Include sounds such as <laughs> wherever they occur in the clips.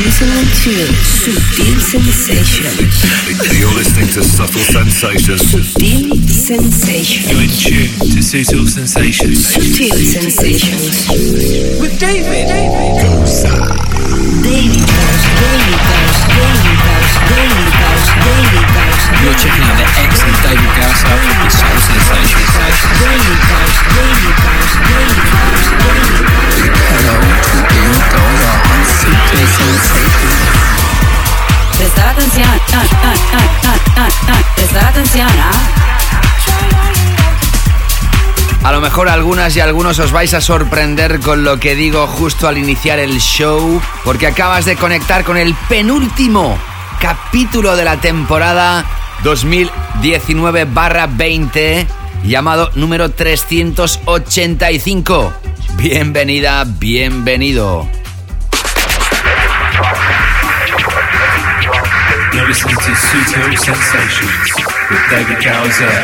listening to Sutil Sensations. You're listening to Subtle Sensations. Sutil Sensations. You're in tune to Sutil Sensations. Sutil Sensations. With David. Goza. Daily Gauss, Daily Gauss, Daily Gauss, Daily Gauss, Daily Gauss. You're checking out the excellent David Gausser with Soul Sensations. Daily Gauss, Daily Gauss, Daily Gauss, Daily Gauss. ¿Ah? A lo mejor algunas y algunos os vais a sorprender con lo que digo justo al iniciar el show, porque acabas de conectar con el penúltimo capítulo de la temporada 2019-20, llamado número 385. Bienvenida, bienvenido. Listening to Sutil Sensations with David Gausser.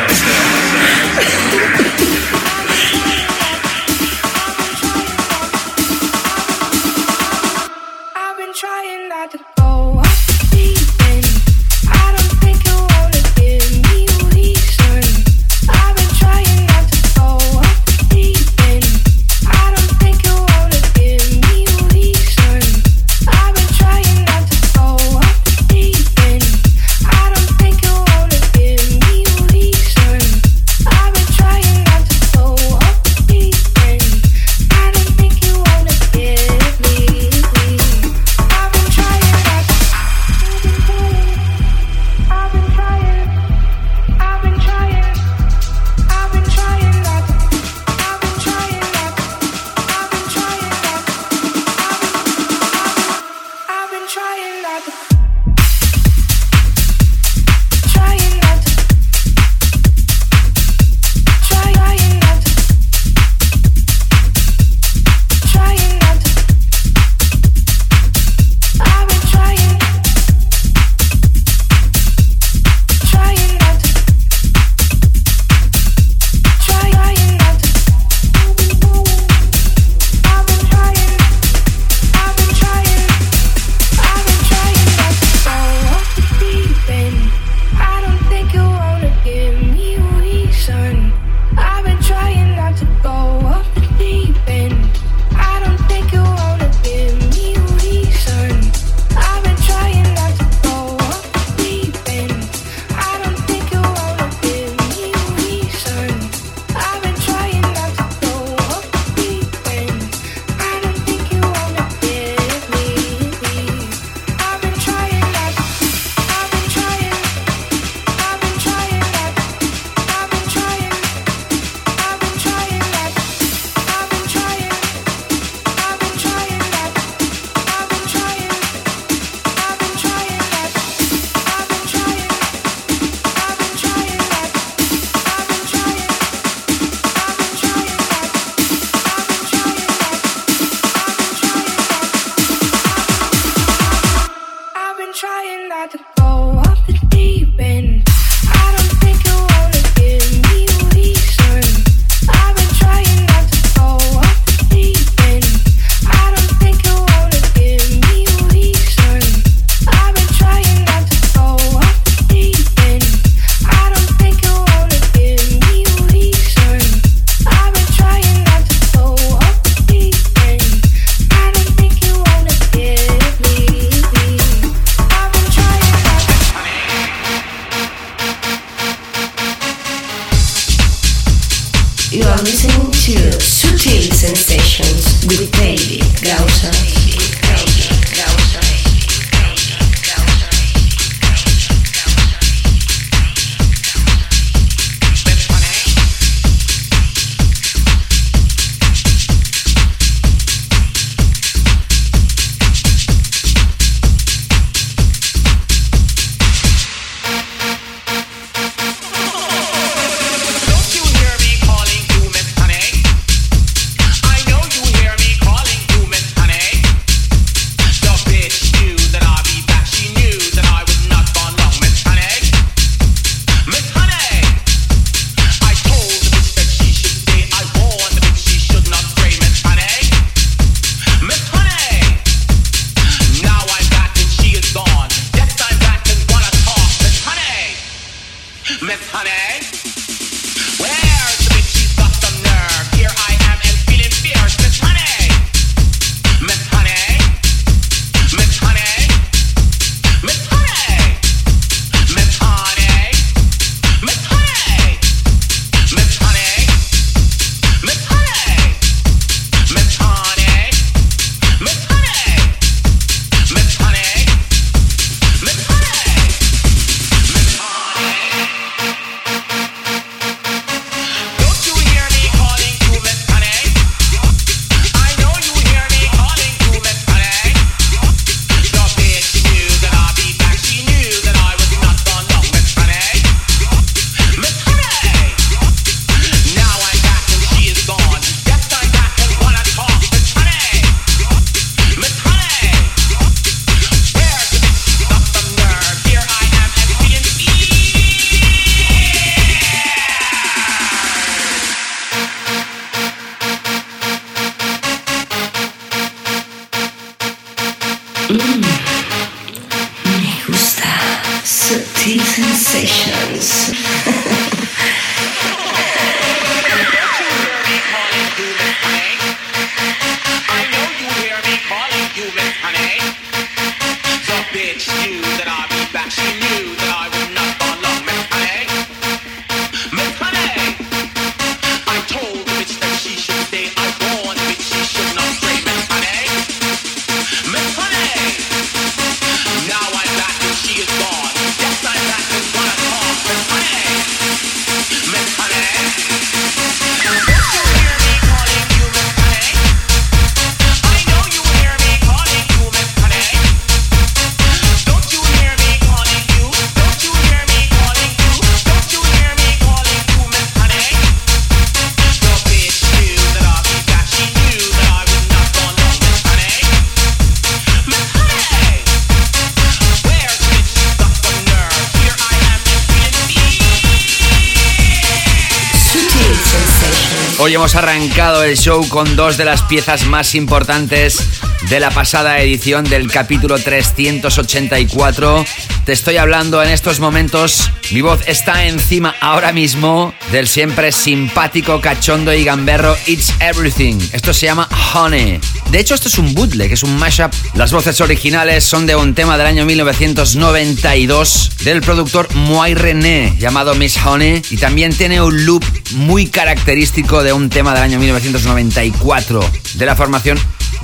Show con dos de las piezas más importantes de la pasada edición del capítulo 384. Te estoy hablando en estos momentos, mi voz está encima ahora mismo del siempre simpático, cachondo y gamberro It's Everything. Esto se llama Honey. De hecho, esto es un bootleg, es un mashup. Las voces originales son de un tema del año 1992 del productor Moy René llamado Miss Honey y también tiene un loop muy característico de un tema del año 1994 de la formación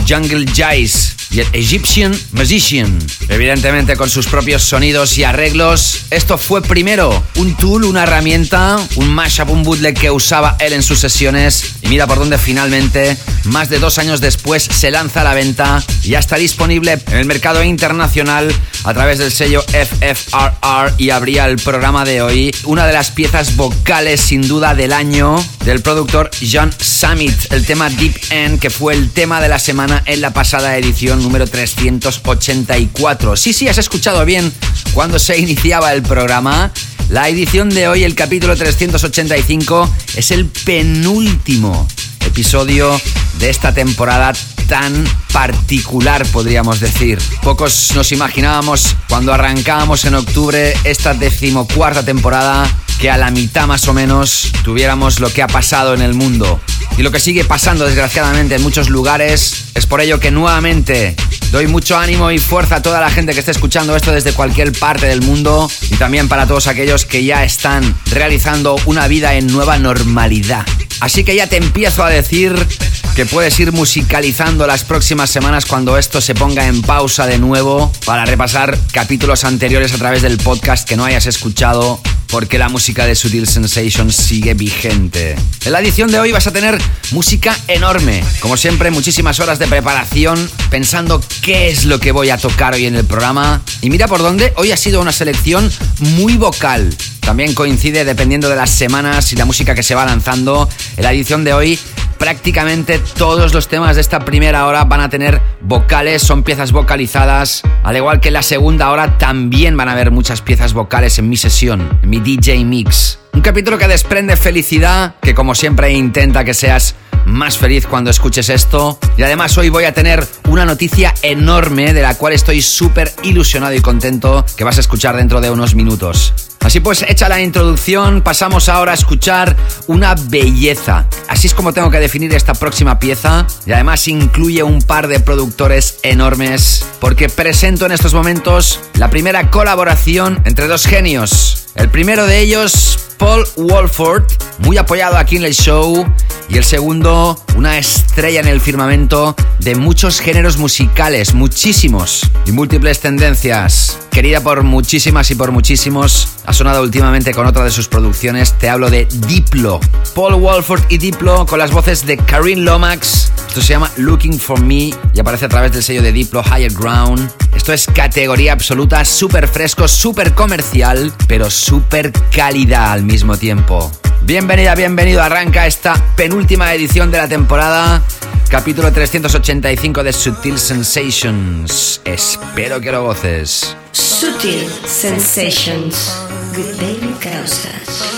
Jungle Jice y el Egyptian Musician. Evidentemente con sus propios sonidos y arreglos. Esto fue primero un tool, una herramienta, un mashup, un bootleg que usaba él en sus sesiones. Y mira por dónde finalmente, más de dos años después, se lanza a la venta y ya está disponible en el mercado internacional a través del sello Y abría el programa de hoy una de las piezas vocales sin duda del año del productor John Summit, el tema Deep End que fue el tema de la semana en la pasada edición número 384. Sí, sí, has escuchado bien cuando se iniciaba el programa. La edición de hoy, el capítulo 385, es el penúltimo episodio de esta temporada tan particular, podríamos decir. Pocos nos imaginábamos cuando arrancábamos en octubre esta decimocuarta temporada que a la mitad más o menos tuviéramos lo que ha pasado en el mundo. Y lo que sigue pasando desgraciadamente en muchos lugares. Es por ello que nuevamente doy mucho ánimo y fuerza a toda la gente que esté escuchando esto desde cualquier parte del mundo y también para todos aquellos que ya están realizando una vida en nueva normalidad. Así que ya te empiezo a decir que puedes ir musicalizando las próximas semanas cuando esto se ponga en pausa de nuevo para repasar capítulos anteriores a través del podcast que no hayas escuchado porque la música de Sutil Sensations sigue vigente. En la edición de hoy vas a tener música enorme. Como siempre, muchísimas horas de preparación pensando qué es lo que voy a tocar hoy en el programa. Y mira por dónde, hoy ha sido una selección muy vocal. También coincide dependiendo de las semanas y la música que se va lanzando. En la edición de hoy prácticamente todos los temas de esta primera hora van a tener vocales, son piezas vocalizadas. Al igual que en la segunda hora también van a haber muchas piezas vocales en mi sesión, en mi DJ Mix. Un capítulo que desprende felicidad, que como siempre intenta que seas más feliz cuando escuches esto. Y además hoy voy a tener una noticia enorme de la cual estoy súper ilusionado y contento que vas a escuchar dentro de unos minutos. Así pues, hecha la introducción, pasamos ahora a escuchar una belleza. Así es como tengo que definir esta próxima pieza. Y además incluye un par de productores enormes. Porque presento en estos momentos la primera colaboración entre dos genios. El primero de ellos, Paul Wolford, muy apoyado aquí en el show. Y el segundo, una estrella en el firmamento de muchos géneros musicales, muchísimos y múltiples tendencias. Querida por muchísimas y por muchísimos, ha sonado últimamente con otra de sus producciones. Te hablo de Diplo. Paul Wolford y Diplo con las voces de Karin Lomax. Esto se llama Looking for Me y aparece a través del sello de Diplo Higher Ground. Esto es categoría absoluta, súper fresco, súper comercial, pero súper calidad al mismo tiempo. Bienvenida, bienvenido. Arranca esta penúltima edición de la temporada. Capítulo 385 de Sutil Sensations. Espero que lo goces. Sutil Sensations with David Causas.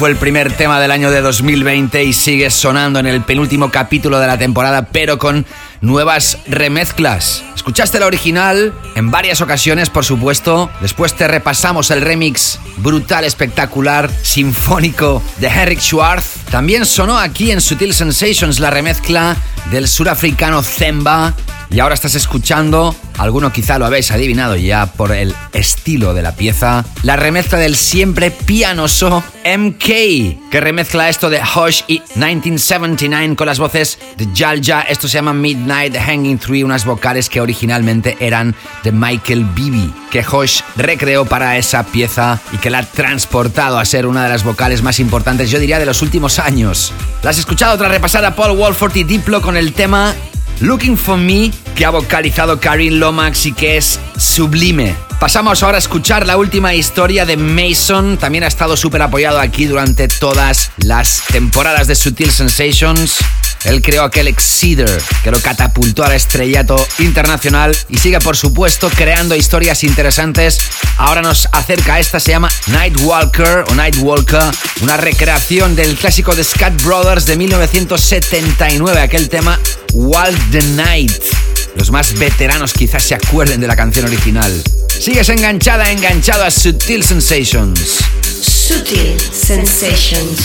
Fue el primer tema del año de 2020 y sigue sonando en el penúltimo capítulo de la temporada, pero con nuevas remezclas. Escuchaste la original en varias ocasiones, por supuesto. Después te repasamos el remix brutal, espectacular, sinfónico de Henrik Schwartz. También sonó aquí en Sutil Sensations la remezcla del surafricano Zemba. Y ahora estás escuchando, alguno quizá lo habéis adivinado ya por el estilo de la pieza, la remezcla del siempre pianoso MK, que remezcla esto de Hush y 1979 con las voces de Jalja. Esto se llama Midnight Hanging Tree, unas vocales que originalmente eran de Michael Bibi, que Hush recreó para esa pieza y que la ha transportado a ser una de las vocales más importantes, yo diría, de los últimos años. ¿La has escuchado tras repasar a Paul Wolford y Diplo con el tema Looking for Me, que ha vocalizado Karin Lomax y que es sublime. Pasamos ahora a escuchar la última historia de Mason. También ha estado súper apoyado aquí durante todas las temporadas de Sutil Sensations. Él creó aquel Exceeder que lo catapultó al estrellato internacional y sigue, por supuesto, creando historias interesantes. Ahora nos acerca a esta, se llama Nightwalker o Nightwalker, una recreación del clásico de Scat Brothers de 1979, aquel tema Walk the Night. Los más veteranos quizás se acuerden de la canción original. Sigues enganchada, enganchado a Sutil Sensations. Sutil Sensations.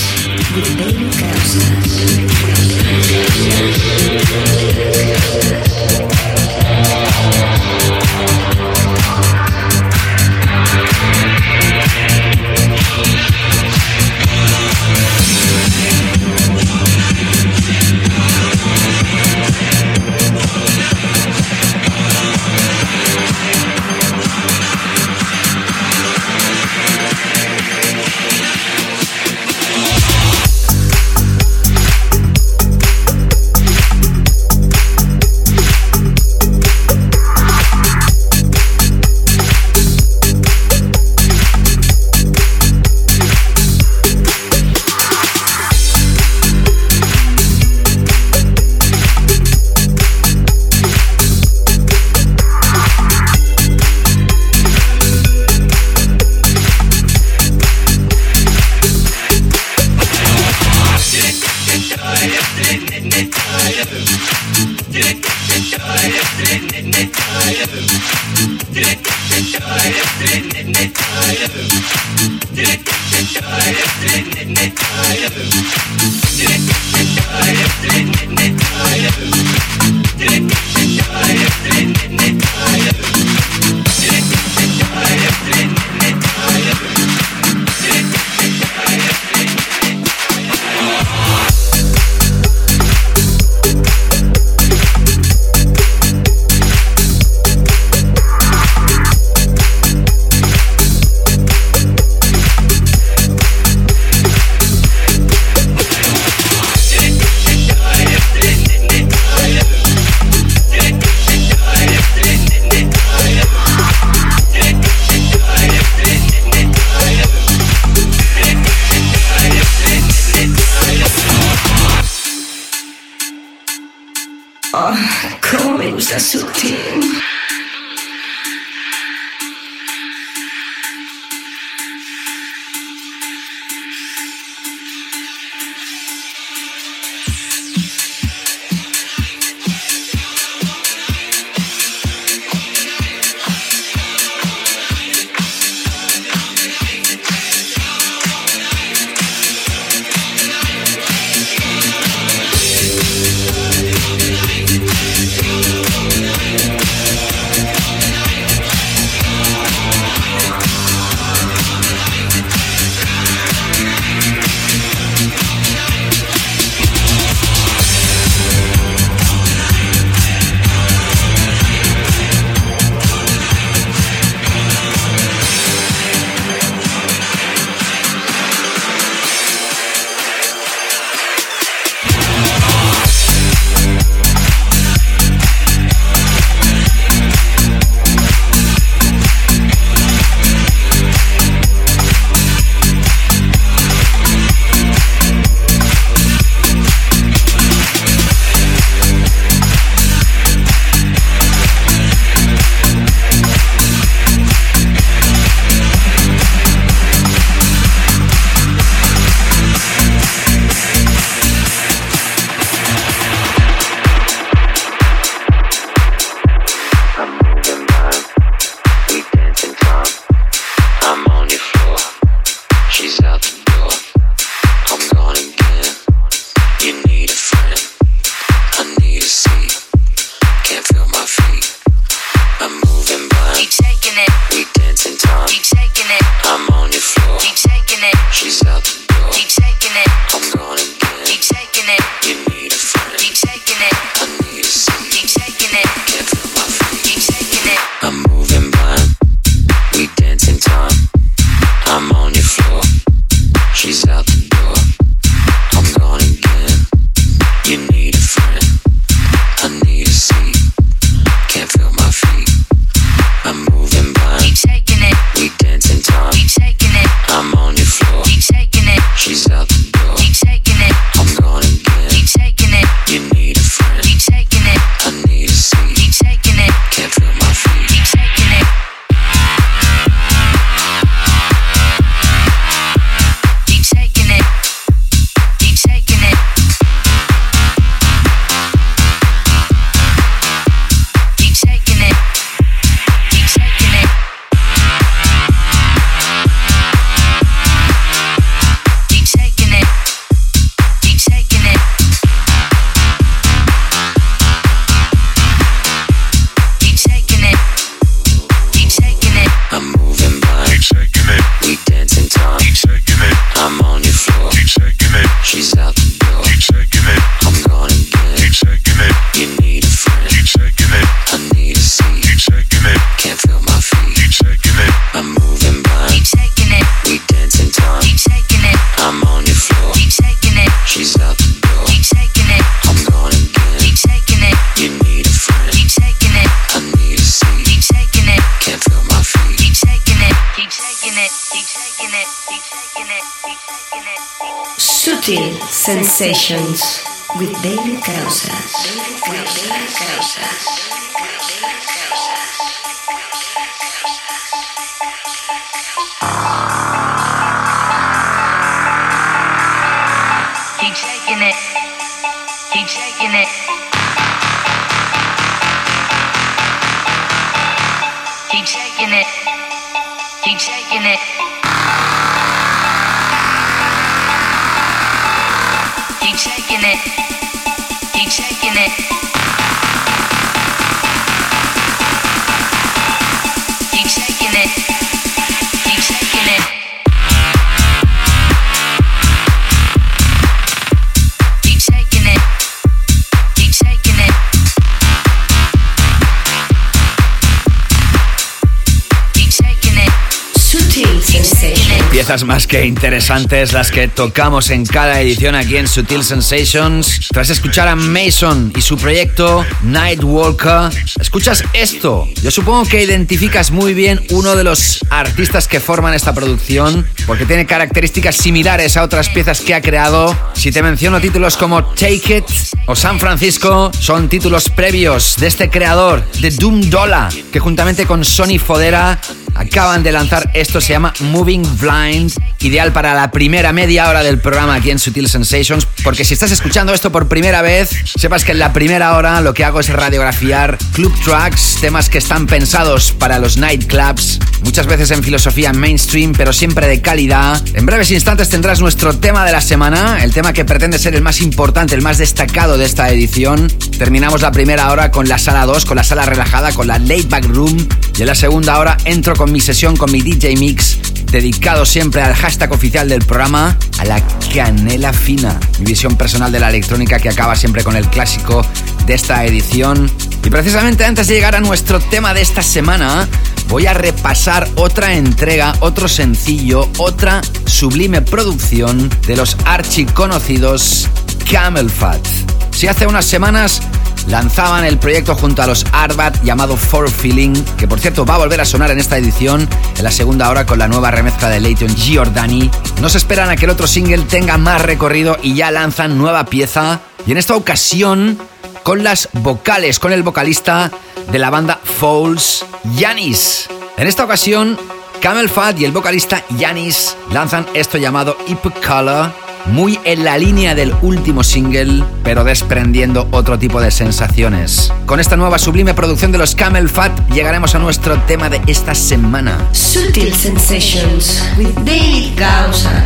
Piezas más que interesantes las que tocamos en cada edición aquí en Sutil Sensations. Tras escuchar a Mason y su proyecto Nightwalker, escuchas esto. Yo supongo que identificas muy bien uno de los artistas que forman esta producción, porque tiene características similares a otras piezas que ha creado. Si te menciono títulos como Take It o San Francisco, son títulos previos de este creador, de Doom Dollar, que juntamente con Sony Fodera acaban de lanzar esto, se llama Moving Blind, ideal para la primera media hora del programa aquí en Sutil Sensations, porque si estás escuchando esto por primera vez, sepas que en la primera hora lo que hago es radiografiar club tracks, temas que están pensados para los nightclubs, muchas veces en filosofía mainstream, pero siempre de calidad. En breves instantes tendrás nuestro tema de la semana, el tema que pretende ser el más importante, el más destacado de esta edición. Terminamos la primera hora con la sala 2, con la sala relajada, con la laid back room, y en la segunda hora entro con mi sesión, con mi DJ mix, dedicado siempre al hashtag oficial del programa, a la canela fina. Mi visión personal de la electrónica que acaba siempre con el clásico de esta edición. Y precisamente antes de llegar a nuestro tema de esta semana, voy a repasar otra entrega, otro sencillo, otra sublime producción de los archiconocidos Camel Fat. Si hace unas semanas lanzaban el proyecto junto a los Arbat llamado For Feeling, que por cierto va a volver a sonar en esta edición, en la segunda hora con la nueva remezcla de Leighton Giordani. No se esperan a que el otro single tenga más recorrido y ya lanzan nueva pieza. Y en esta ocasión con las vocales, con el vocalista de la banda Fouls, Yanis. En esta ocasión, Camel Fat y el vocalista Yanis lanzan esto llamado Hip Color, muy en la línea del último single, pero desprendiendo otro tipo de sensaciones. Con esta nueva sublime producción de los Camel Fat llegaremos a nuestro tema de esta semana. Sutil Sensations with David Gausa.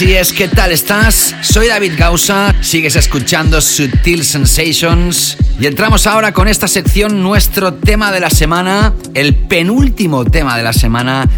Así es, ¿qué tal estás? Soy David Gausa, sigues escuchando Sutil Sensations y entramos ahora con esta sección, nuestro tema de la semana, el penúltimo tema de la semana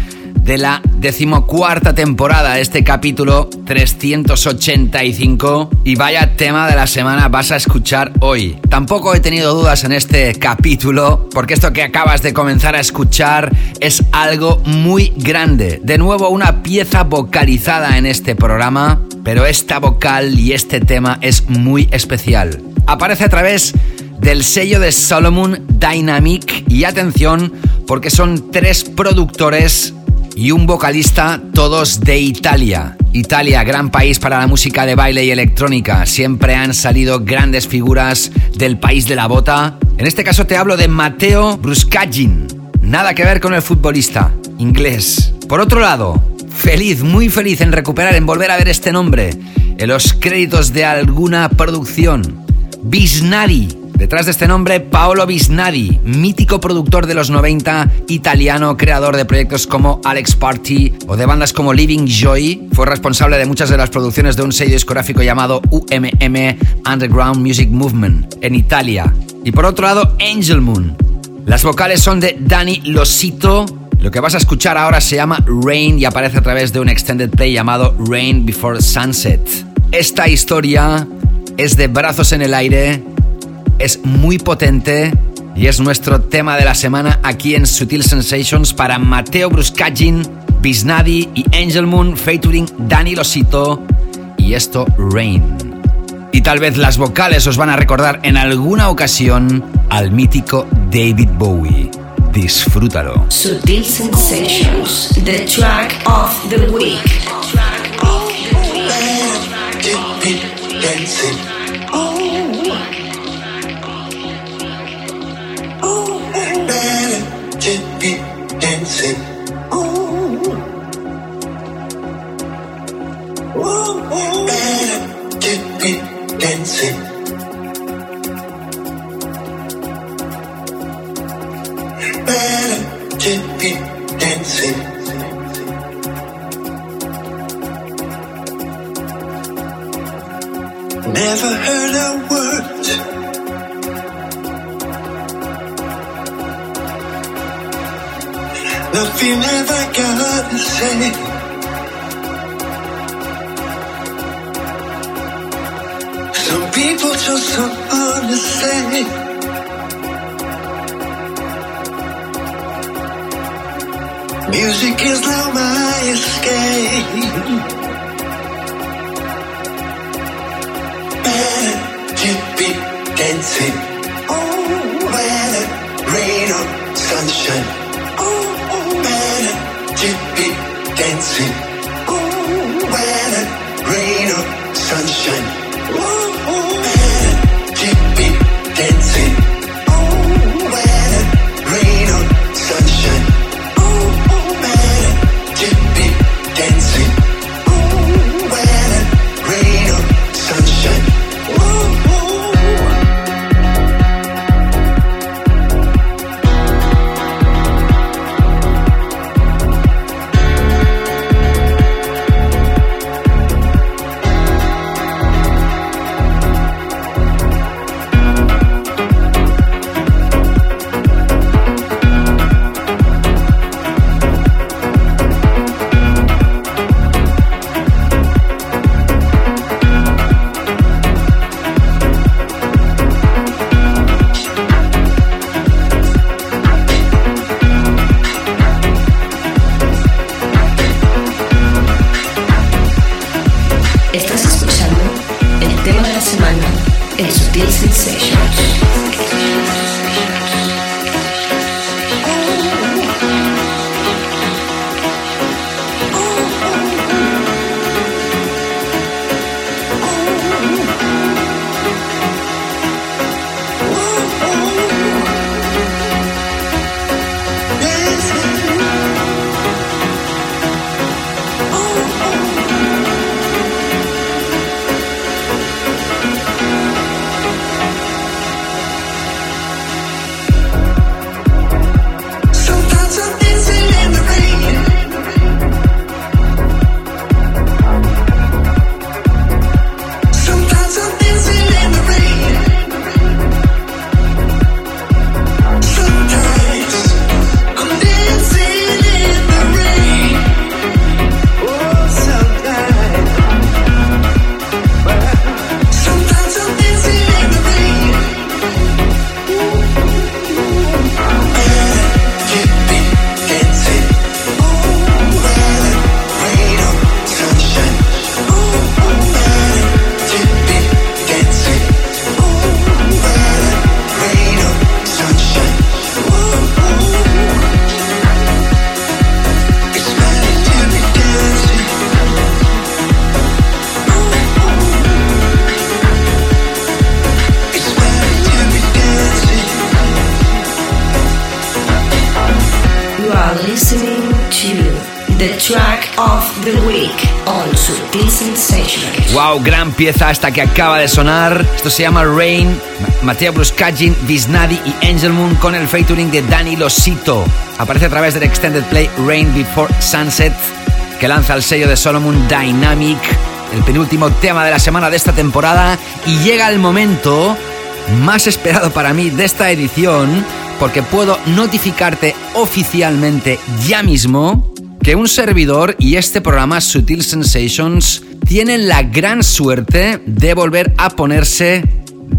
de la decimocuarta temporada, este capítulo 385. Y vaya tema de la semana vas a escuchar hoy. Tampoco he tenido dudas en este capítulo, porque esto que acabas de comenzar a escuchar es algo muy grande. De nuevo, una pieza vocalizada en este programa, pero esta vocal y este tema es muy especial. Aparece a través del sello de Solomon Dynamic y atención porque son tres productores y un vocalista, todos de Italia. Italia, gran país para la música de baile y electrónica. Siempre han salido grandes figuras del país de la bota. En este caso te hablo de Matteo Bruscagin. Nada que ver con el futbolista, inglés. Por otro lado, feliz, muy feliz en recuperar, en volver a ver este nombre en los créditos de alguna producción. Bisnari, Detrás de este nombre, Paolo Bisnadi, mítico productor de los 90, italiano, creador de proyectos como Alex Party o de bandas como Living Joy, fue responsable de muchas de las producciones de un sello discográfico llamado UMM Underground Music Movement en Italia. Y por otro lado, Angel Moon. Las vocales son de Dani Losito. Lo que vas a escuchar ahora se llama Rain y aparece a través de un extended play llamado Rain Before Sunset. Esta historia es de brazos en el aire es muy potente y es nuestro tema de la semana aquí en Sutil Sensations para Mateo Bruscagin, Bisnadi y Angel Moon featuring Dani Losito y esto Rain. Y tal vez las vocales os van a recordar en alguna ocasión al mítico David Bowie. Disfrútalo. Sutil Sensations, the track of the week. Dancing. Better to be dancing. Never heard a word. Nothing ever got say. Some people just don't understand. Music is now my escape. Better to dancing. Oh, weather, rain or sunshine. Oh, better to be dancing. Oh, weather, rain or sunshine. Oh, better to pieza esta que acaba de sonar. Esto se llama Rain. Ma- Mateo Bruskagin, Visnadi y Angel Moon con el featuring de Danny Losito. Aparece a través del extended play Rain Before Sunset, que lanza el sello de Solomon Dynamic, el penúltimo tema de la semana de esta temporada. Y llega el momento más esperado para mí de esta edición, porque puedo notificarte oficialmente ya mismo que un servidor y este programa Sutil Sensations tienen la gran suerte de volver a ponerse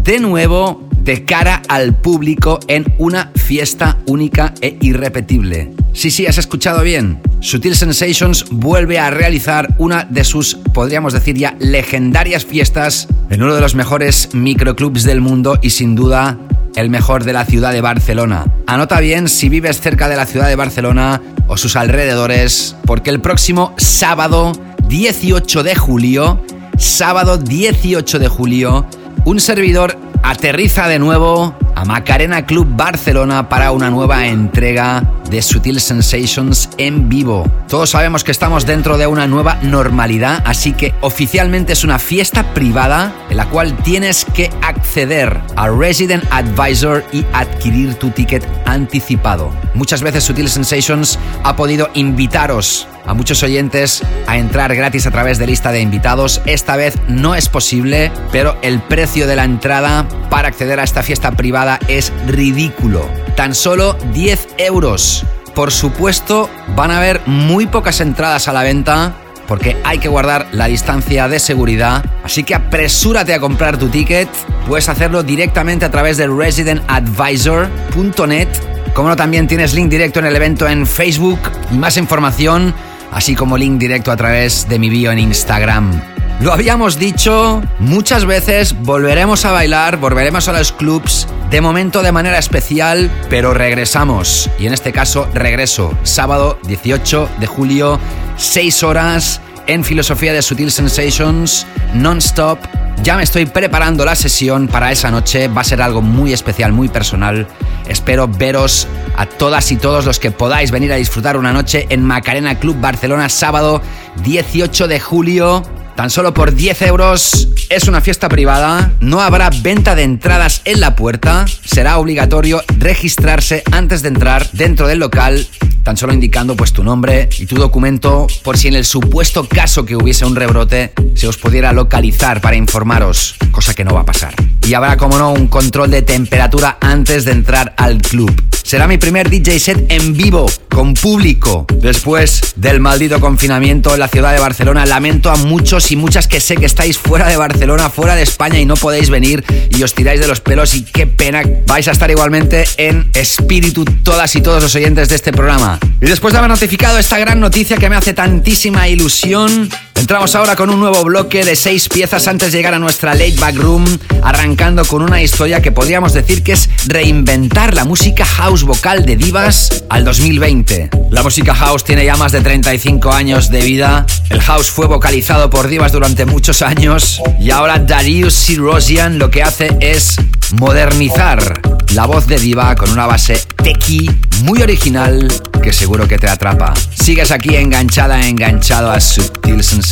de nuevo de cara al público en una fiesta única e irrepetible. Sí, sí, has escuchado bien. Sutil Sensations vuelve a realizar una de sus, podríamos decir ya, legendarias fiestas en uno de los mejores microclubs del mundo y sin duda el mejor de la ciudad de Barcelona. Anota bien si vives cerca de la ciudad de Barcelona o sus alrededores, porque el próximo sábado 18 de julio, sábado 18 de julio, un servidor aterriza de nuevo a Macarena Club Barcelona para una nueva entrega de Sutil Sensations en vivo. Todos sabemos que estamos dentro de una nueva normalidad, así que oficialmente es una fiesta privada en la cual tienes que acceder a Resident Advisor y adquirir tu ticket anticipado. Muchas veces Sutil Sensations ha podido invitaros a muchos oyentes a entrar gratis a través de lista de invitados. Esta vez no es posible, pero el precio de la entrada para acceder a esta fiesta privada es ridículo. Tan solo 10 euros. Por supuesto, van a haber muy pocas entradas a la venta porque hay que guardar la distancia de seguridad. Así que apresúrate a comprar tu ticket. Puedes hacerlo directamente a través de residentadvisor.net. Como no, también tienes link directo en el evento en Facebook y más información, así como link directo a través de mi bio en Instagram. Lo habíamos dicho muchas veces, volveremos a bailar, volveremos a los clubs, de momento de manera especial, pero regresamos. Y en este caso, regreso, sábado 18 de julio, 6 horas, en Filosofía de Sutil Sensations, non-stop. Ya me estoy preparando la sesión para esa noche, va a ser algo muy especial, muy personal. Espero veros a todas y todos los que podáis venir a disfrutar una noche en Macarena Club Barcelona, sábado 18 de julio. Tan solo por 10 euros es una fiesta privada, no habrá venta de entradas en la puerta, será obligatorio registrarse antes de entrar dentro del local, tan solo indicando pues tu nombre y tu documento por si en el supuesto caso que hubiese un rebrote se os pudiera localizar para informaros, cosa que no va a pasar. Y habrá como no un control de temperatura antes de entrar al club. Será mi primer DJ set en vivo, con público. Después del maldito confinamiento en la ciudad de Barcelona, lamento a muchos y muchas que sé que estáis fuera de Barcelona, fuera de España y no podéis venir y os tiráis de los pelos y qué pena. Vais a estar igualmente en espíritu todas y todos los oyentes de este programa. Y después de haber notificado esta gran noticia que me hace tantísima ilusión, entramos ahora con un nuevo bloque de seis piezas antes de llegar a nuestra late back room, arrancando con una historia que podríamos decir que es reinventar la música house vocal de divas al 2020. La música house tiene ya más de 35 años de vida. El house fue vocalizado por divas durante muchos años y ahora Darius Sirosian lo que hace es modernizar la voz de diva con una base techie muy original que seguro que te atrapa. Sigues aquí enganchada, enganchado a Subtil Sensations.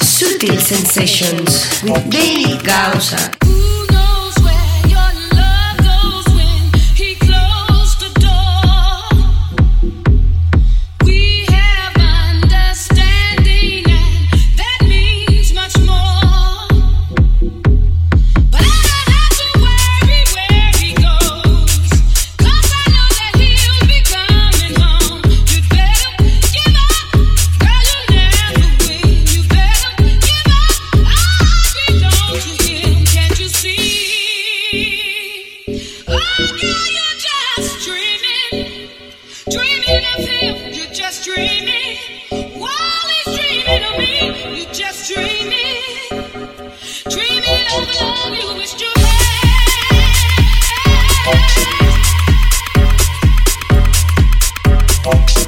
Sutil Sensations with David Gausa. Oh.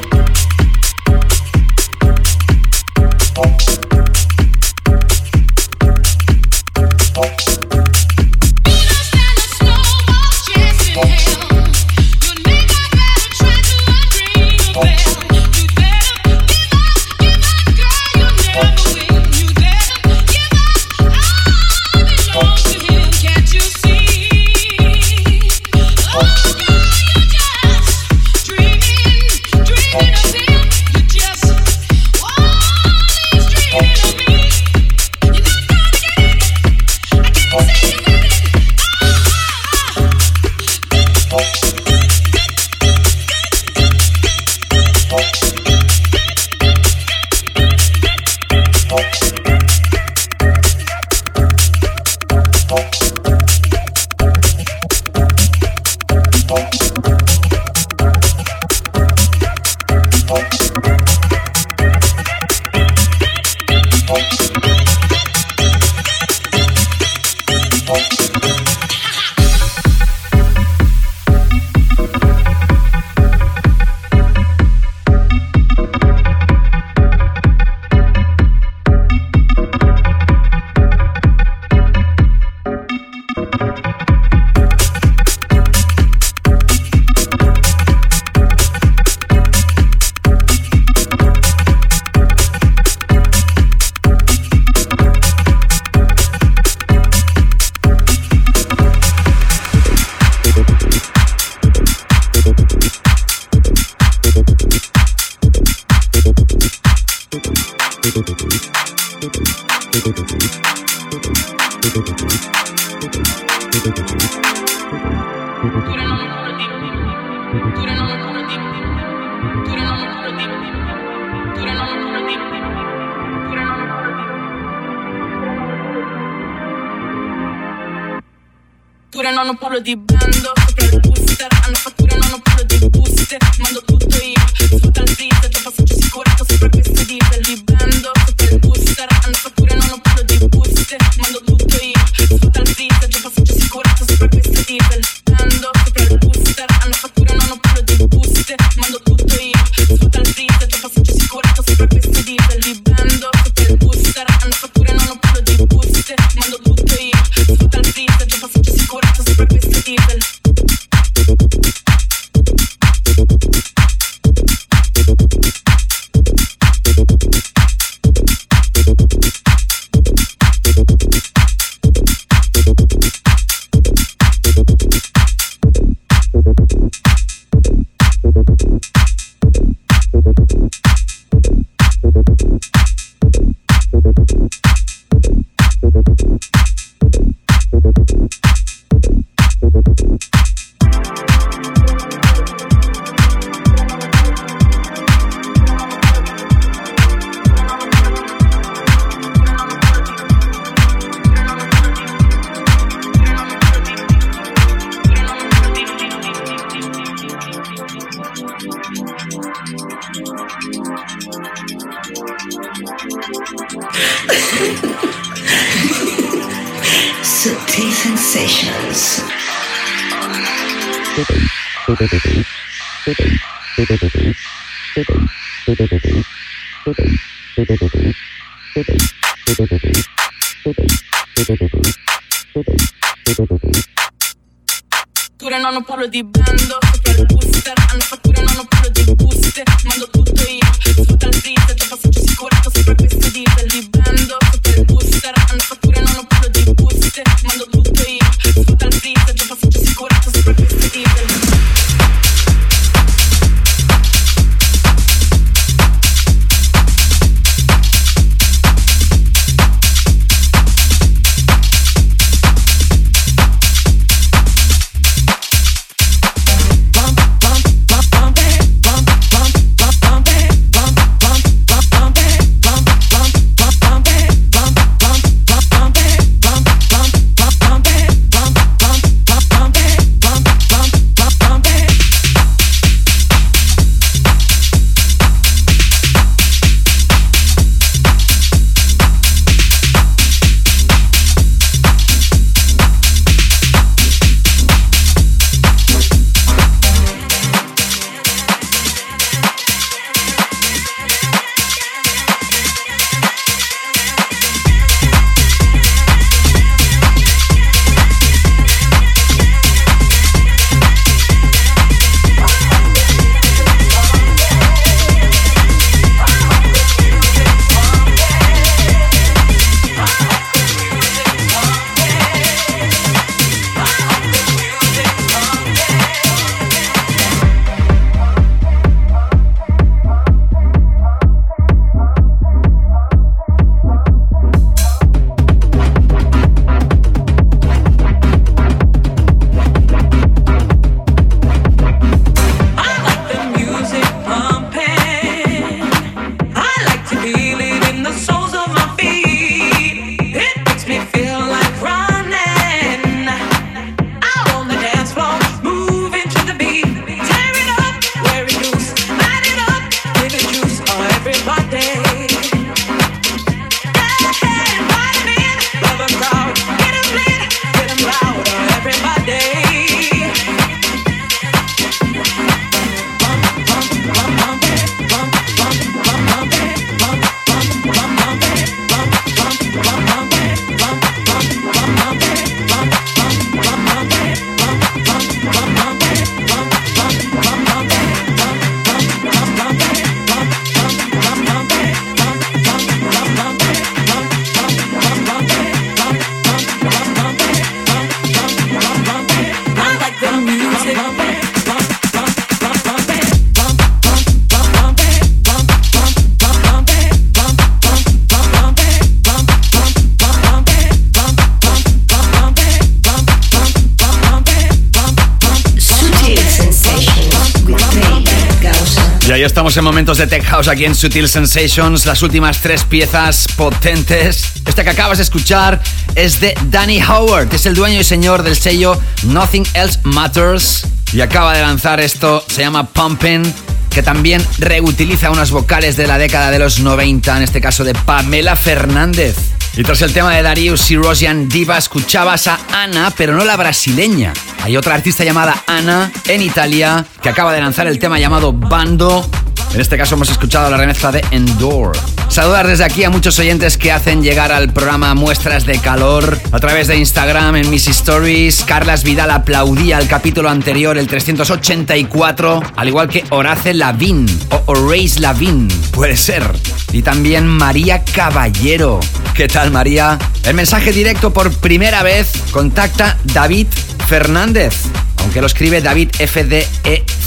Estamos en momentos de Tech House aquí en Sutil Sensations. Las últimas tres piezas potentes. Esta que acabas de escuchar es de Danny Howard, es el dueño y señor del sello Nothing Else Matters. Y acaba de lanzar esto, se llama Pumpin', que también reutiliza unas vocales de la década de los 90, en este caso de Pamela Fernández. Y tras el tema de Darius y Rosian Diva, escuchabas a Ana, pero no la brasileña. Hay otra artista llamada Ana en Italia que acaba de lanzar el tema llamado Bando. En este caso hemos escuchado la remezcla de Endor. Saludar desde aquí a muchos oyentes que hacen llegar al programa muestras de calor a través de Instagram en mis stories. Carlas Vidal aplaudía el capítulo anterior, el 384, al igual que Horace Lavín o Horace Lavín, puede ser. Y también María Caballero. ¿Qué tal María? El mensaje directo por primera vez contacta David Fernández, aunque lo escribe David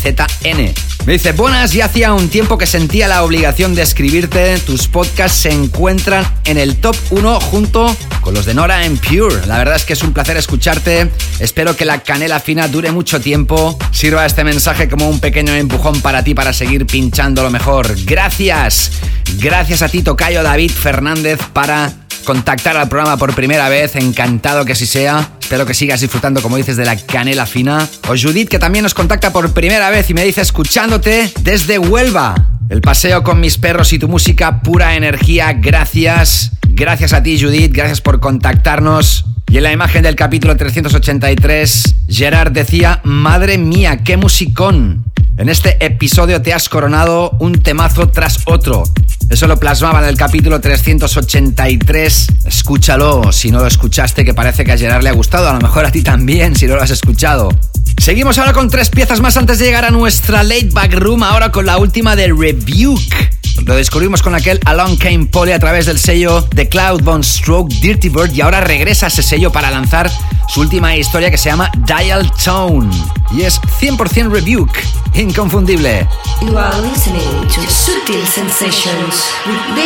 F-D-E-Z-N. Me dice, buenas, ya hacía un tiempo que sentía la obligación de escribirte. Tus podcasts se encuentran en el top 1 junto con los de Nora en Pure. La verdad es que es un placer escucharte. Espero que la canela fina dure mucho tiempo. Sirva este mensaje como un pequeño empujón para ti para seguir pinchando lo mejor. Gracias. Gracias a ti, Tocayo David Fernández, para contactar al programa por primera vez. Encantado que así sea. Espero que sigas disfrutando, como dices, de la canela fina. O Judith, que también nos contacta por primera vez y me dice escuchándote desde Huelva. El paseo con mis perros y tu música, pura energía. Gracias. Gracias a ti, Judith. Gracias por contactarnos. Y en la imagen del capítulo 383, Gerard decía, madre mía, qué musicón. En este episodio te has coronado un temazo tras otro. Eso lo plasmaba en el capítulo 383. Escúchalo si no lo escuchaste, que parece que a Gerard le ha gustado. A lo mejor a ti también, si no lo has escuchado. Seguimos ahora con tres piezas más antes de llegar a nuestra late back room. Ahora con la última de Rebuke. Lo descubrimos con aquel Along Came Polly a través del sello de Cloud Bone Stroke Dirty Bird y ahora regresa a ese sello para lanzar su última historia que se llama Dial Tone. Y es 100% Rebuke, inconfundible. You are listening to Sutil Sensations with.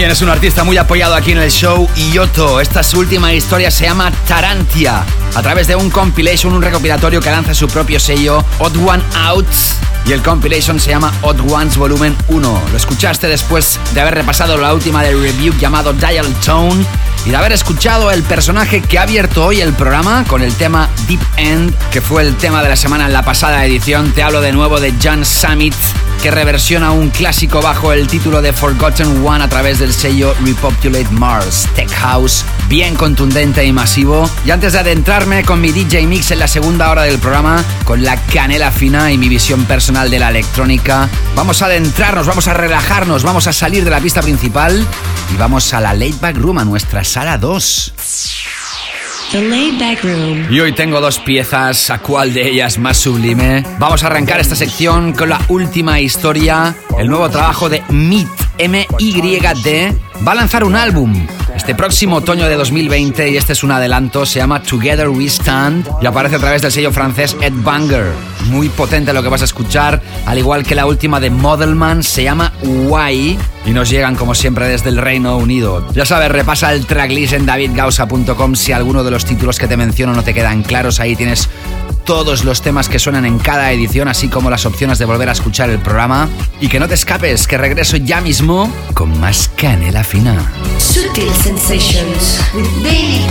También es un artista muy apoyado aquí en el show, Ioto. Esta su última historia se llama Tarantia. A través de un compilation, un recopilatorio que lanza su propio sello, Odd One Out. Y el compilation se llama Odd Ones Volumen 1. Lo escuchaste después de haber repasado la última de review llamado Dial Tone y de haber escuchado el personaje que ha abierto hoy el programa con el tema Deep End, que fue el tema de la semana en la pasada edición. Te hablo de nuevo de John Summit, que reversiona un clásico bajo el título de Forgotten One a través del sello Repopulate Mars, Tech House, bien contundente y masivo. Y antes de adentrarme con mi DJ Mix en la segunda hora del programa, con la canela fina y mi visión personal de la electrónica, vamos a adentrarnos, vamos a relajarnos, vamos a salir de la pista principal y vamos a la Late Back Room, a nuestra sala 2. Y hoy tengo dos piezas, ¿a cuál de ellas más sublime? Vamos a arrancar esta sección con la última historia, el nuevo trabajo de MIT, M-Y-D, va a lanzar un álbum este próximo otoño de 2020 y este es un adelanto, se llama Together We Stand y aparece a través del sello francés Ed Banger. Muy potente lo que vas a escuchar, al igual que la última de Modelman, se llama Why y nos llegan como siempre desde el Reino Unido. Ya sabes, repasa el tracklist en davidgausa.com si alguno de los títulos que te menciono no te quedan claros, ahí tienes todos los temas que suenan en cada edición, así como las opciones de volver a escuchar el programa. Y que no te escapes, que regreso ya mismo con más canela fina. Sutil Sensations David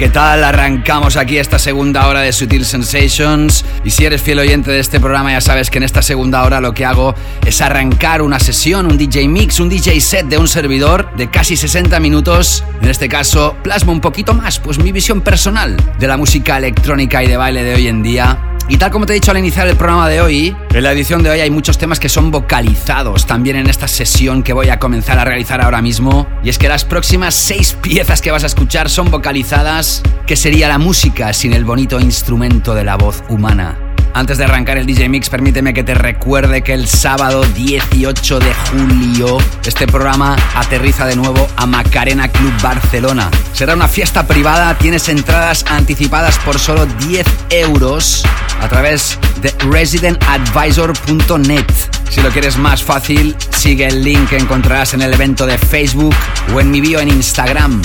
¿qué tal? Arrancamos aquí esta segunda hora de Sutil Sensations y si eres fiel oyente de este programa ya sabes que en esta segunda hora lo que hago es arrancar una sesión, un DJ mix, un DJ set de un servidor de casi 60 minutos. En este caso plasmo un poquito más, pues mi visión personal de la música electrónica y de baile de hoy en día y tal como te he dicho al iniciar el programa de hoy, en la edición de hoy hay muchos temas que son vocalizados también en esta sesión que voy a comenzar a realizar ahora mismo. Y es que las próximas seis <laughs> piezas que vas a escuchar son vocalizadas, que sería la música sin el bonito instrumento de la voz humana. Antes de arrancar el DJ Mix, permíteme que te recuerde que el sábado 18 de julio este programa aterriza de nuevo a Macarena Club Barcelona. Será una fiesta privada, tienes entradas anticipadas por solo 10 euros a través de residentadvisor.net. Si lo quieres más fácil, sigue el link que encontrarás en el evento de Facebook o en mi bio en Instagram.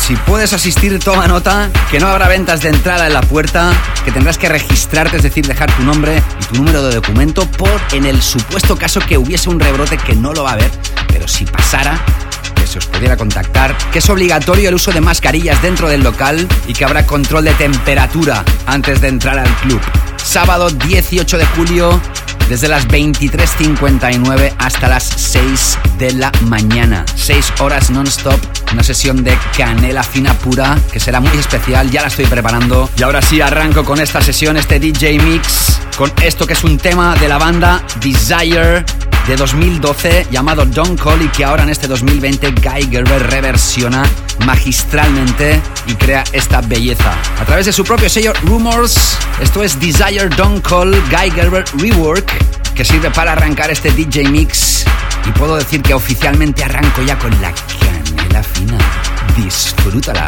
Si puedes asistir, toma nota que no habrá ventas de entrada en la puerta, que tendrás que registrarte, es decir, dejar tu nombre y tu número de documento por en el supuesto caso que hubiese un rebrote que no lo va a haber, pero si pasara, que se os pudiera contactar, que es obligatorio el uso de mascarillas dentro del local y que habrá control de temperatura antes de entrar al club. Sábado 18 de julio, desde las 23.59 hasta las 6 de la mañana. 6 horas non-stop, una sesión de canela fina pura que será muy especial, ya la estoy preparando. Y ahora sí arranco con esta sesión, este DJ Mix, con esto que es un tema de la banda Desire de 2012 llamado Don't Call y que ahora en este 2020 Guy Gerber reversiona magistralmente y crea esta belleza. A través de su propio sello Rumors, esto es Desire Don't Call Guy Gerber Rework, que sirve para arrancar este DJ Mix y puedo decir que oficialmente arranco ya con la canela fina. Disfrútala.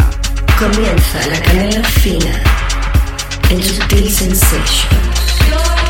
Comienza la canela fina en Sutil Sensations.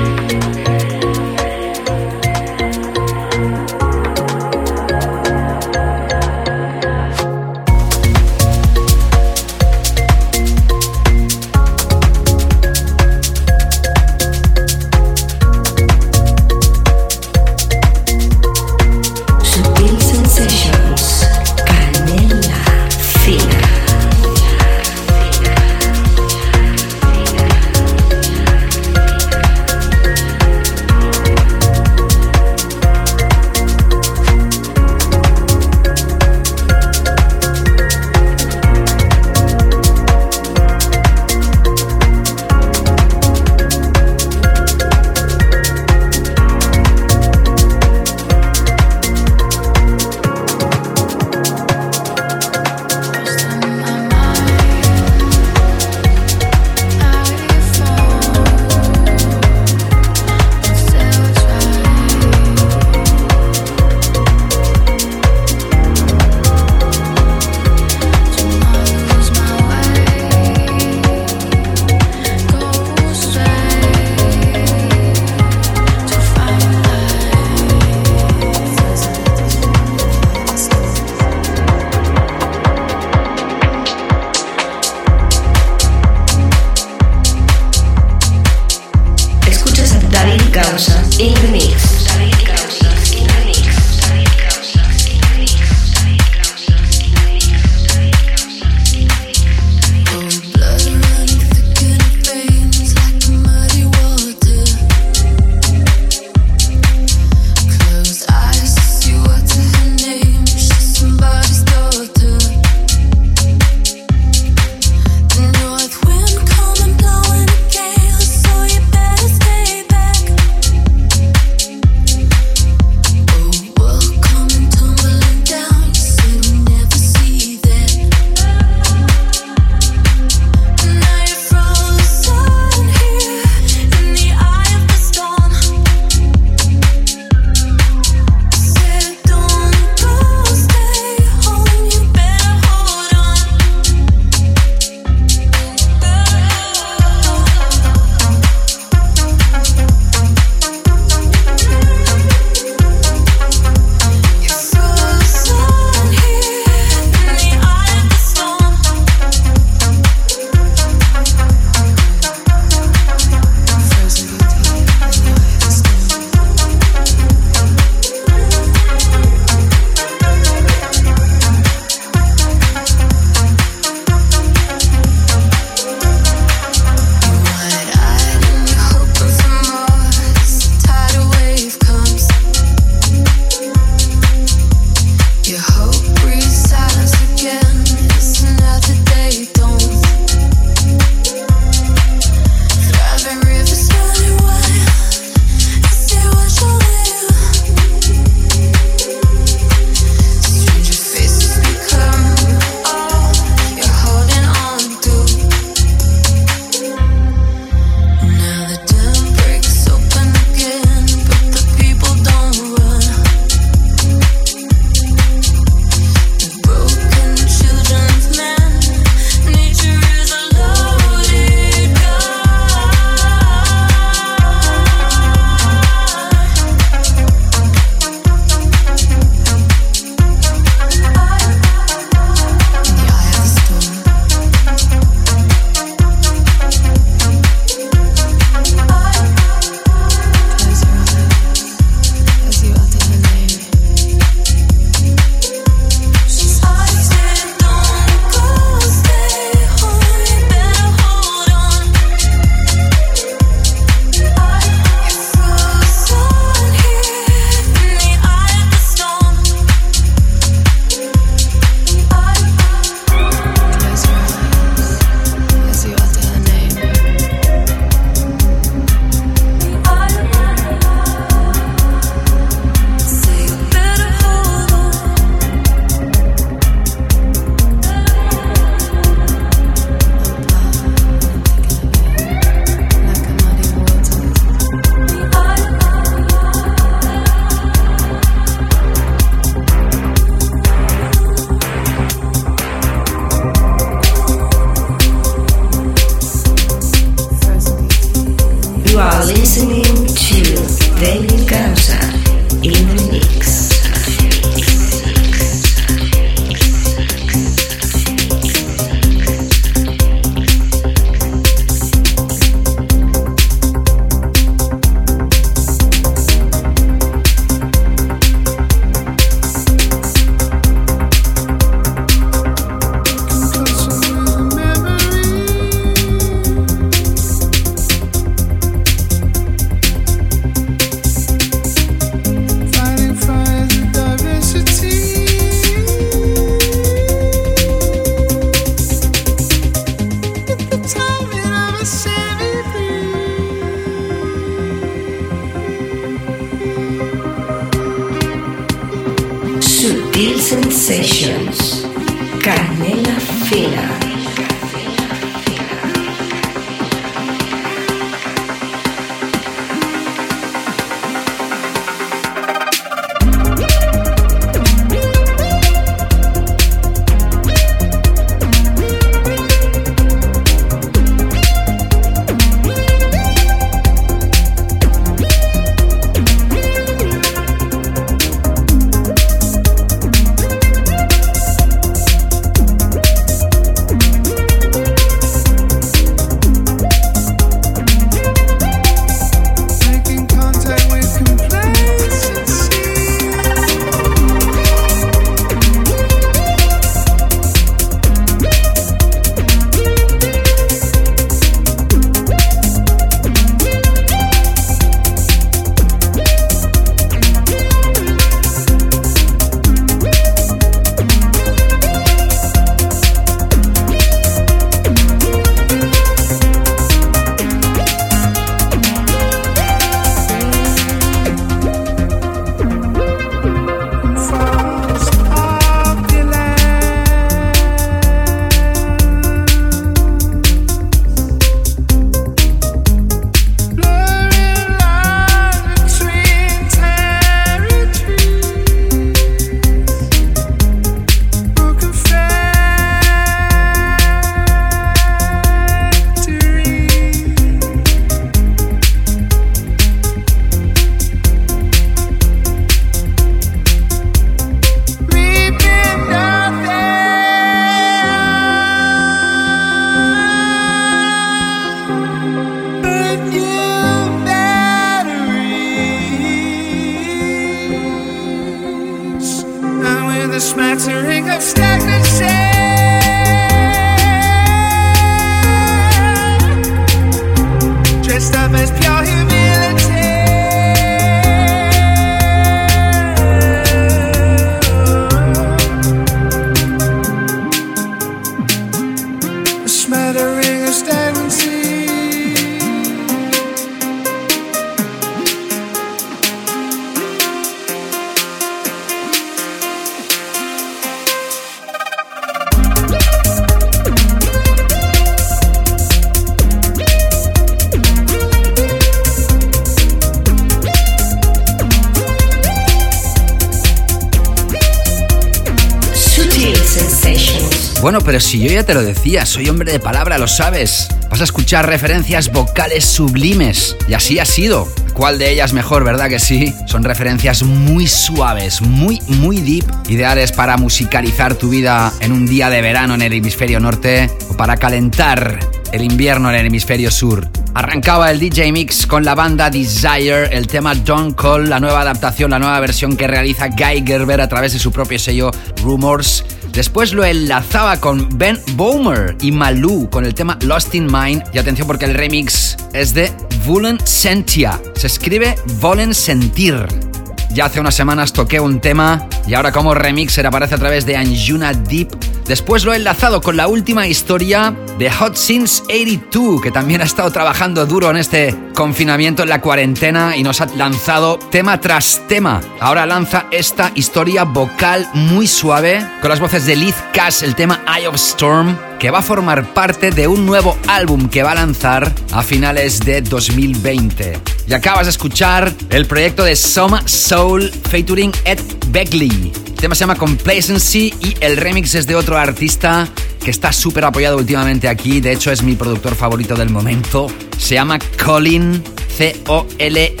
Pero si yo ya te lo decía, soy hombre de palabra, lo sabes. Vas a escuchar referencias vocales sublimes. Y así ha sido. ¿Cuál de ellas mejor, verdad que sí? Son referencias muy suaves, muy, muy deep, ideales para musicalizar tu vida en un día de verano en el hemisferio norte o para calentar el invierno en el hemisferio sur. Arrancaba el DJ Mix con la banda Desire, el tema Don't Call, la nueva adaptación, la nueva versión que realiza Guy Gerber a través de su propio sello Rumors. Después lo enlazaba con Ben Bowmer y Malou con el tema Lost in Mind. Y atención porque el remix es de Volen Sentia. Se escribe Volen Sentir. Ya hace unas semanas toqué un tema y ahora como remixer aparece a través de Anjuna Deep. Después lo he enlazado con la última historia de Hot Since 82, que también ha estado trabajando duro en este confinamiento en la cuarentena y nos ha lanzado tema tras tema. Ahora lanza esta historia vocal muy suave con las voces de Liz Cass, el tema Eye of Storm, que va a formar parte de un nuevo álbum que va a lanzar a finales de 2020. Y acabas de escuchar el proyecto de Soma Soul featuring Ed Beckley. El tema se llama Complacency y el remix es de otro artista que está súper apoyado últimamente aquí. De hecho, es mi productor favorito del momento. Se llama Colin, C-O-L-Y-N.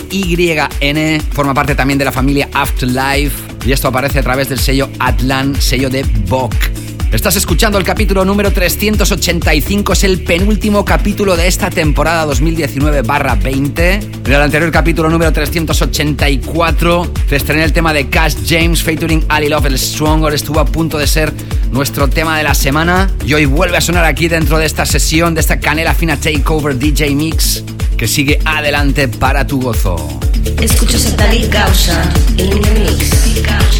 Forma parte también de la familia Afterlife. Y esto aparece a través del sello Atlan, sello de Bok. Estás escuchando el capítulo número 385, es el penúltimo capítulo de esta temporada 2019-20. En el anterior capítulo número 384 te estrené el tema de Cash James featuring Ali Love, el Stronger, estuvo a punto de ser nuestro tema de la semana y hoy vuelve a sonar aquí dentro de esta sesión, de esta canela fina takeover DJ Mix que sigue adelante para tu gozo. Escuchas a David Gausa en Mix.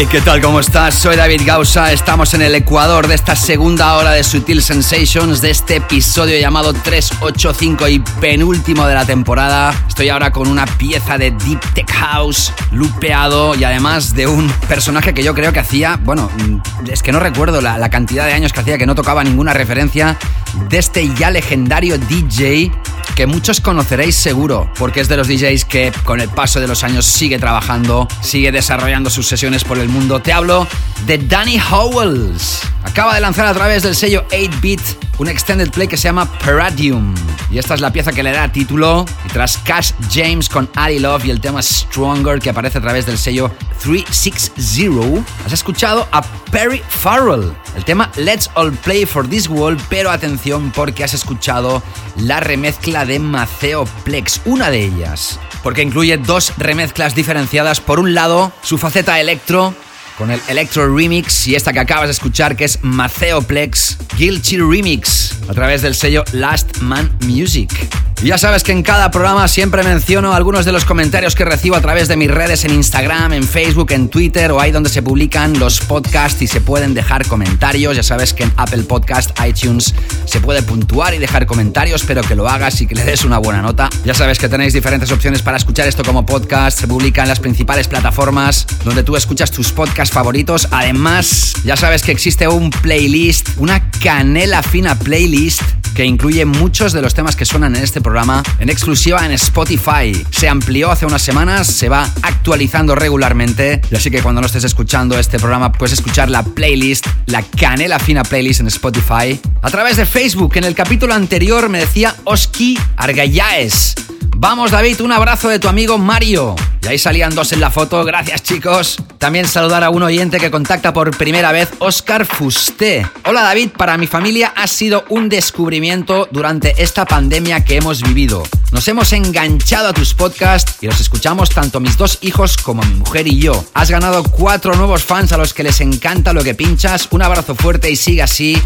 Hey, ¿qué tal? ¿Cómo estás? Soy David Gausa. Estamos en el Ecuador de esta segunda hora de Sutil Sensations, de este episodio llamado 385 y penúltimo de la temporada. Estoy ahora con una pieza de Deep Tech House, lupeado y además de un personaje que yo creo que hacía, bueno, mm, es que no recuerdo la, la cantidad de años que hacía que no tocaba ninguna referencia de este ya legendario DJ que muchos conoceréis seguro, porque es de los DJs que con el paso de los años sigue trabajando, sigue desarrollando sus sesiones por el mundo. Te hablo de Danny Howells. Acaba de lanzar a través del sello 8-Bit un extended play que se llama Paradium. Y esta es la pieza que le da título. Y tras Cash James con Ari Love y el tema Stronger que aparece a través del sello 360, has escuchado a Perry Farrell. El tema Let's All Play for This World, pero atención porque has escuchado la remezcla de Maceo Plex, una de ellas. Porque incluye dos remezclas diferenciadas. Por un lado, su faceta electro con el Electro Remix y esta que acabas de escuchar que es Maceoplex Guilty Remix a través del sello Last Man Music. Ya sabes que en cada programa siempre menciono algunos de los comentarios que recibo a través de mis redes en Instagram, en Facebook, en Twitter o ahí donde se publican los podcasts y se pueden dejar comentarios. Ya sabes que en Apple Podcast, iTunes se puede puntuar y dejar comentarios, pero que lo hagas y que le des una buena nota. Ya sabes que tenéis diferentes opciones para escuchar esto como podcast. Se publica en las principales plataformas donde tú escuchas tus podcasts favoritos. Además, ya sabes que existe un playlist, una canela fina playlist que incluye muchos de los temas que suenan en este programa en exclusiva en Spotify. Se amplió hace unas semanas, se va actualizando regularmente y así que cuando no estés escuchando este programa puedes escuchar la playlist, la canela fina playlist en Spotify. A través de Facebook, en el capítulo anterior me decía Oski Argayaes. Vamos David, un abrazo de tu amigo Mario. Y ahí salían dos en la foto, gracias chicos. También saludar a un oyente que contacta por primera vez, Oscar Fusté. Hola David, para mi familia ha sido un descubrimiento durante esta pandemia que hemos vivido. Nos hemos enganchado a tus podcasts y los escuchamos tanto mis dos hijos como mi mujer y yo. Has ganado cuatro nuevos fans a los que les encanta lo que pinchas. Un abrazo fuerte y sigue así.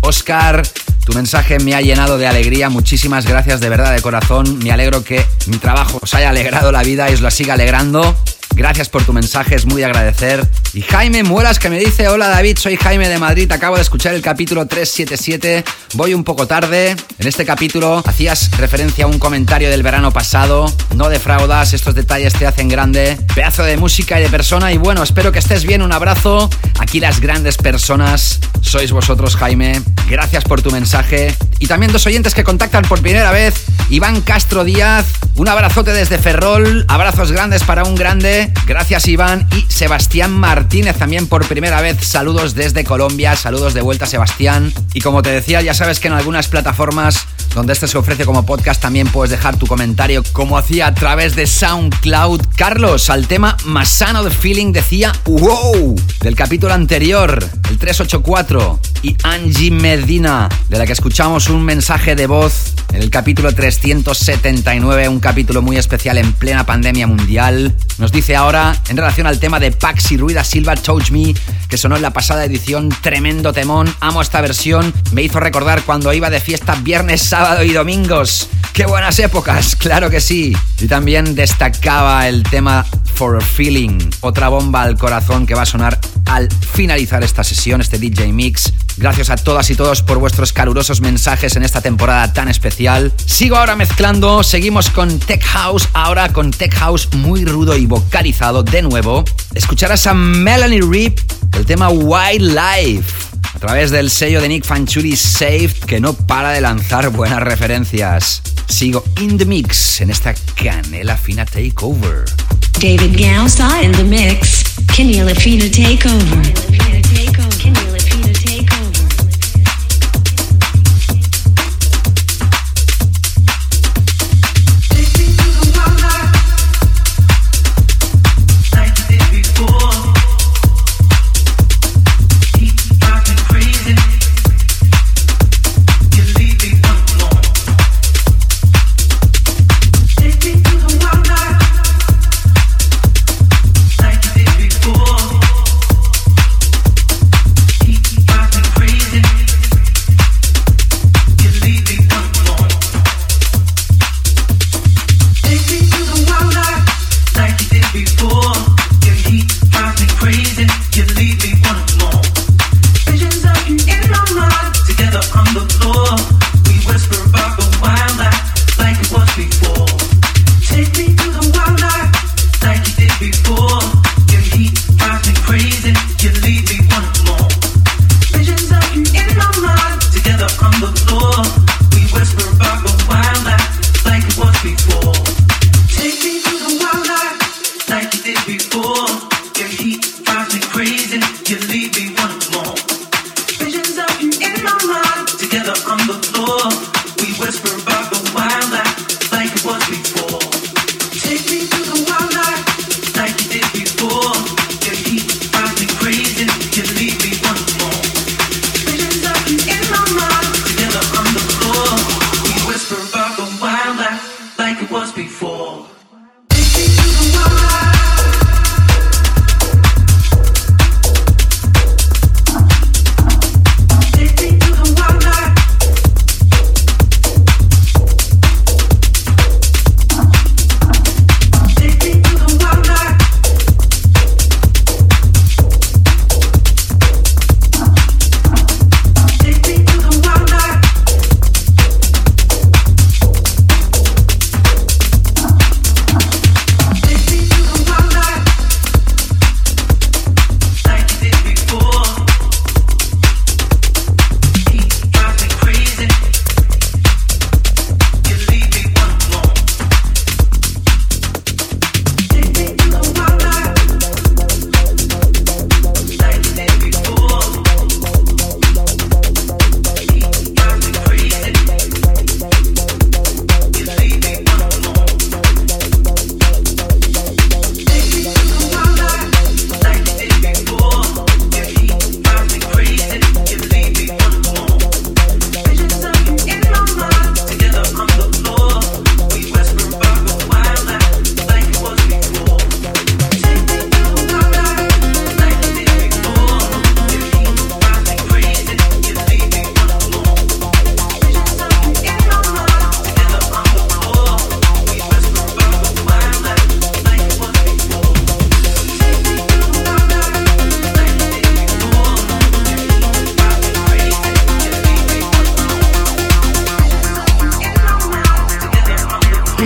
Oscar, tu mensaje me ha llenado de alegría. Muchísimas gracias de verdad de corazón. Me alegro que mi trabajo os haya alegrado la vida y os la siga alegrando. Gracias por tu mensaje, es muy de agradecer. Y Jaime Muelas que me dice, hola David, soy Jaime de Madrid, acabo de escuchar el capítulo 377, voy un poco tarde. En este capítulo hacías referencia a un comentario del verano pasado, no defraudas, estos detalles te hacen grande. Pedazo de música y de persona y bueno, espero que estés bien, un abrazo. Aquí las grandes personas sois vosotros Jaime, gracias por tu mensaje. Y también dos oyentes que contactan por primera vez, Iván Castro Díaz, un abrazote desde Ferrol, abrazos grandes para un grande. Gracias Iván y Sebastián Martínez también por primera vez. Saludos desde Colombia, saludos de vuelta Sebastián. Y como te decía, ya sabes que en algunas plataformas donde este se ofrece como podcast también puedes dejar tu comentario como hacía a través de SoundCloud. Carlos, al tema Masano The Feeling decía wow del capítulo anterior, el 384. Y Angie Medina, de la que escuchamos un mensaje de voz en el capítulo 379, un capítulo muy especial en plena pandemia mundial. Nos dice ahora, en relación al tema de Paxi Ruida Silva Touch Me, que sonó en la pasada edición, tremendo temón, amo esta versión, me hizo recordar cuando iba de fiesta viernes, sábado y domingos. ¡Qué buenas épocas! <laughs> Claro que sí. Y también destacaba el tema for Feeling. Otra bomba al corazón que va a sonar al finalizar esta sesión, este DJ Mix. Gracias a todas y todos por vuestros calurosos mensajes en esta temporada tan especial. Sigo ahora mezclando, seguimos con Tech House, ahora con Tech House muy rudo y vocalizado de nuevo. Escucharás a Melanie Rip el tema Wildlife a través del sello de Nick Fanchuri Saved que no para de lanzar buenas referencias. Sigo in the mix en esta canela fina takeover. David Gausa in the mix. Kenny Fina takeover.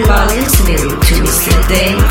Valentino to Mr. Day.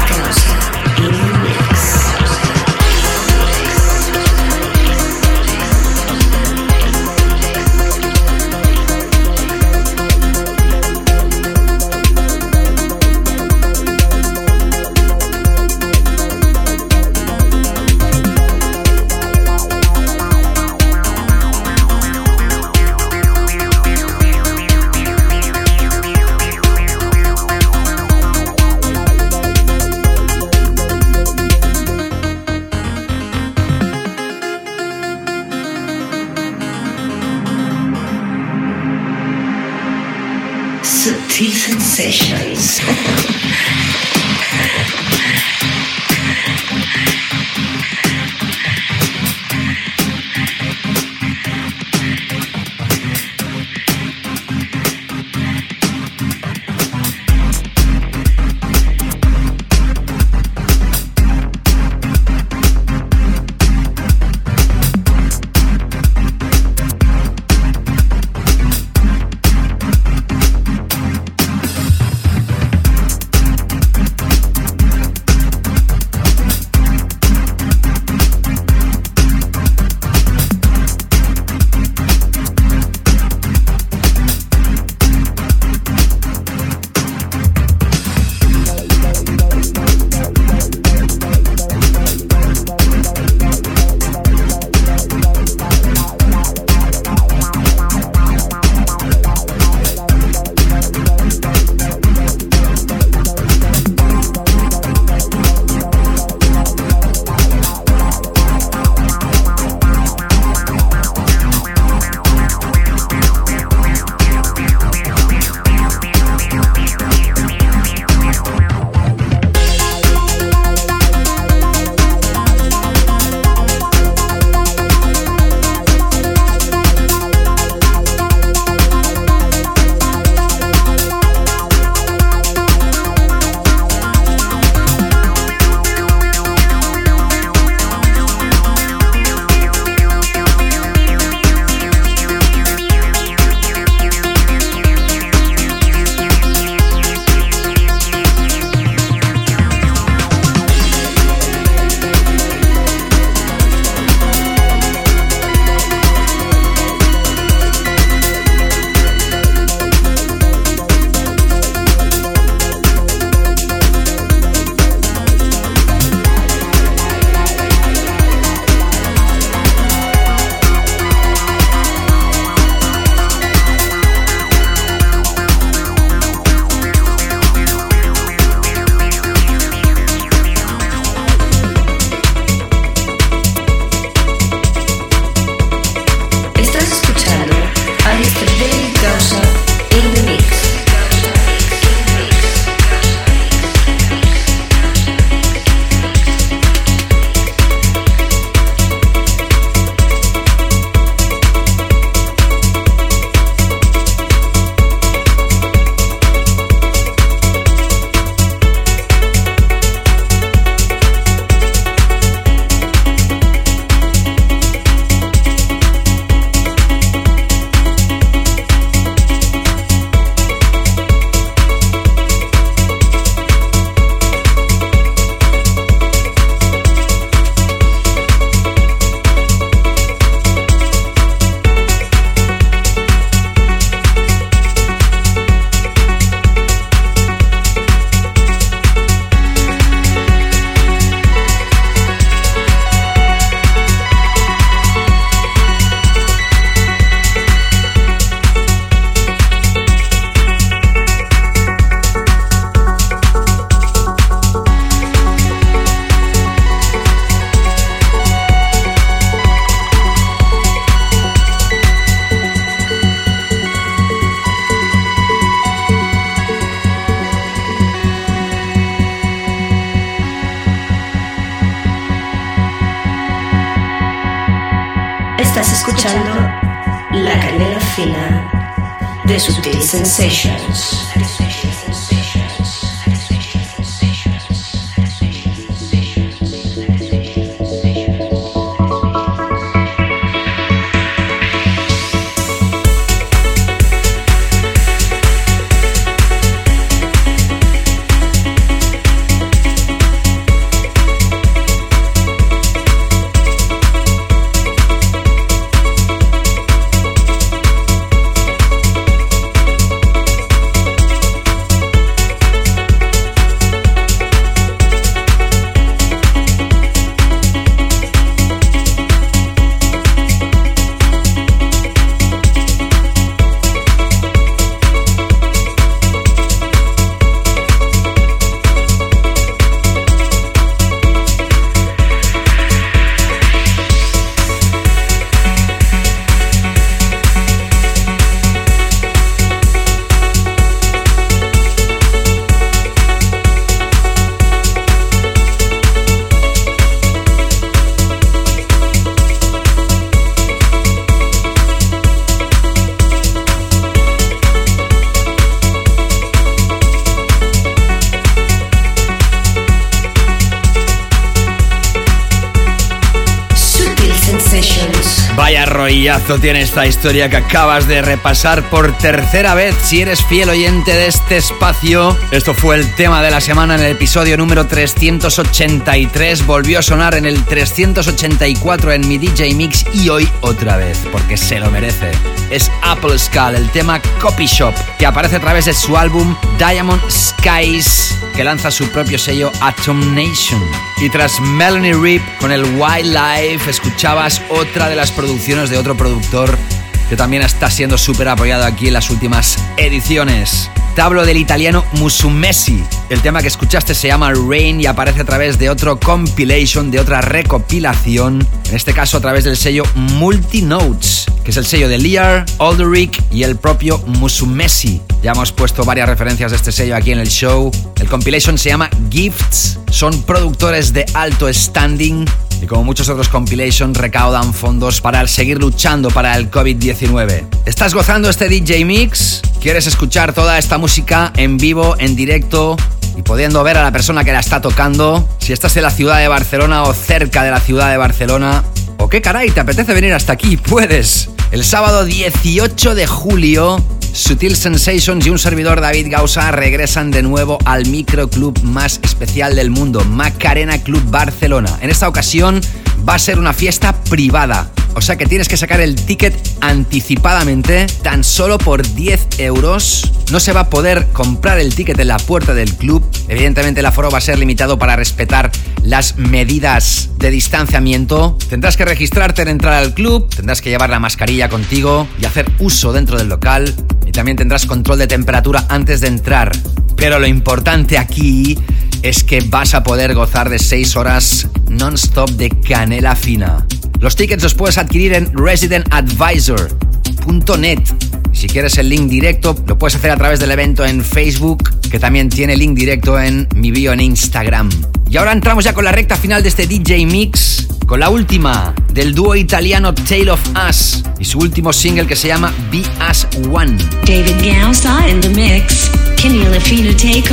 Tiene esta historia que acabas de repasar por tercera vez. Si eres fiel oyente de este espacio, esto fue el tema de la semana en el episodio número 383. Volvió a sonar en el 384 en mi DJ Mix y hoy otra vez, porque se lo merece. Es Apple Skull, el tema Copy Shop, que aparece a través de su álbum Diamond Skies, que lanza su propio sello Atom Nation. Y tras Melanie Rip con el Wildlife, escuchabas otra de las producciones de otro productor que también está siendo súper apoyado aquí en las últimas ediciones. Te hablo del italiano Musumesi. El tema que escuchaste se llama Rain y aparece a través de otro compilation, de otra recopilación, en este caso a través del sello Multinotes, que es el sello de Lear, Alderic y el propio Musumesi. Ya hemos puesto varias referencias de este sello aquí en el show. Compilation se llama Gifts, son productores de alto standing y como muchos otros compilations recaudan fondos para seguir luchando para el COVID-19. ¿Estás gozando este DJ Mix? ¿Quieres escuchar toda esta música en vivo, en directo y pudiendo ver a la persona que la está tocando? Si estás en la ciudad de Barcelona o cerca de la ciudad de Barcelona, ¿o qué caray te apetece venir hasta aquí? Puedes. El sábado 18 de julio Sutil Sensations y un servidor David Gausa regresan de nuevo al microclub más especial del mundo, Macarena Club Barcelona. En esta ocasión va a ser una fiesta privada, o sea que tienes que sacar el ticket anticipadamente, tan solo por 10 euros. No se va a poder comprar el ticket en la puerta del club. Evidentemente el aforo va a ser limitado para respetar las medidas de distanciamiento. Tendrás que registrarte en entrar al club, tendrás que llevar la mascarilla contigo y hacer uso dentro del local. Y también tendrás control de temperatura antes de entrar. Pero lo importante aquí es que vas a poder gozar de 6 horas non-stop de canela fina. Los tickets los puedes adquirir en residentadvisor.net. Si quieres el link directo, lo puedes hacer a través del evento en Facebook, que también tiene link directo en mi bio en Instagram. Y ahora entramos ya con la recta final de este DJ Mix, con la última del dúo italiano Tale of Us y su último single que se llama Be As One. David Gausa in the mix. Kenny Lafina take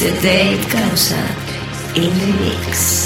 listening to Mr. Dave Causa in the mix.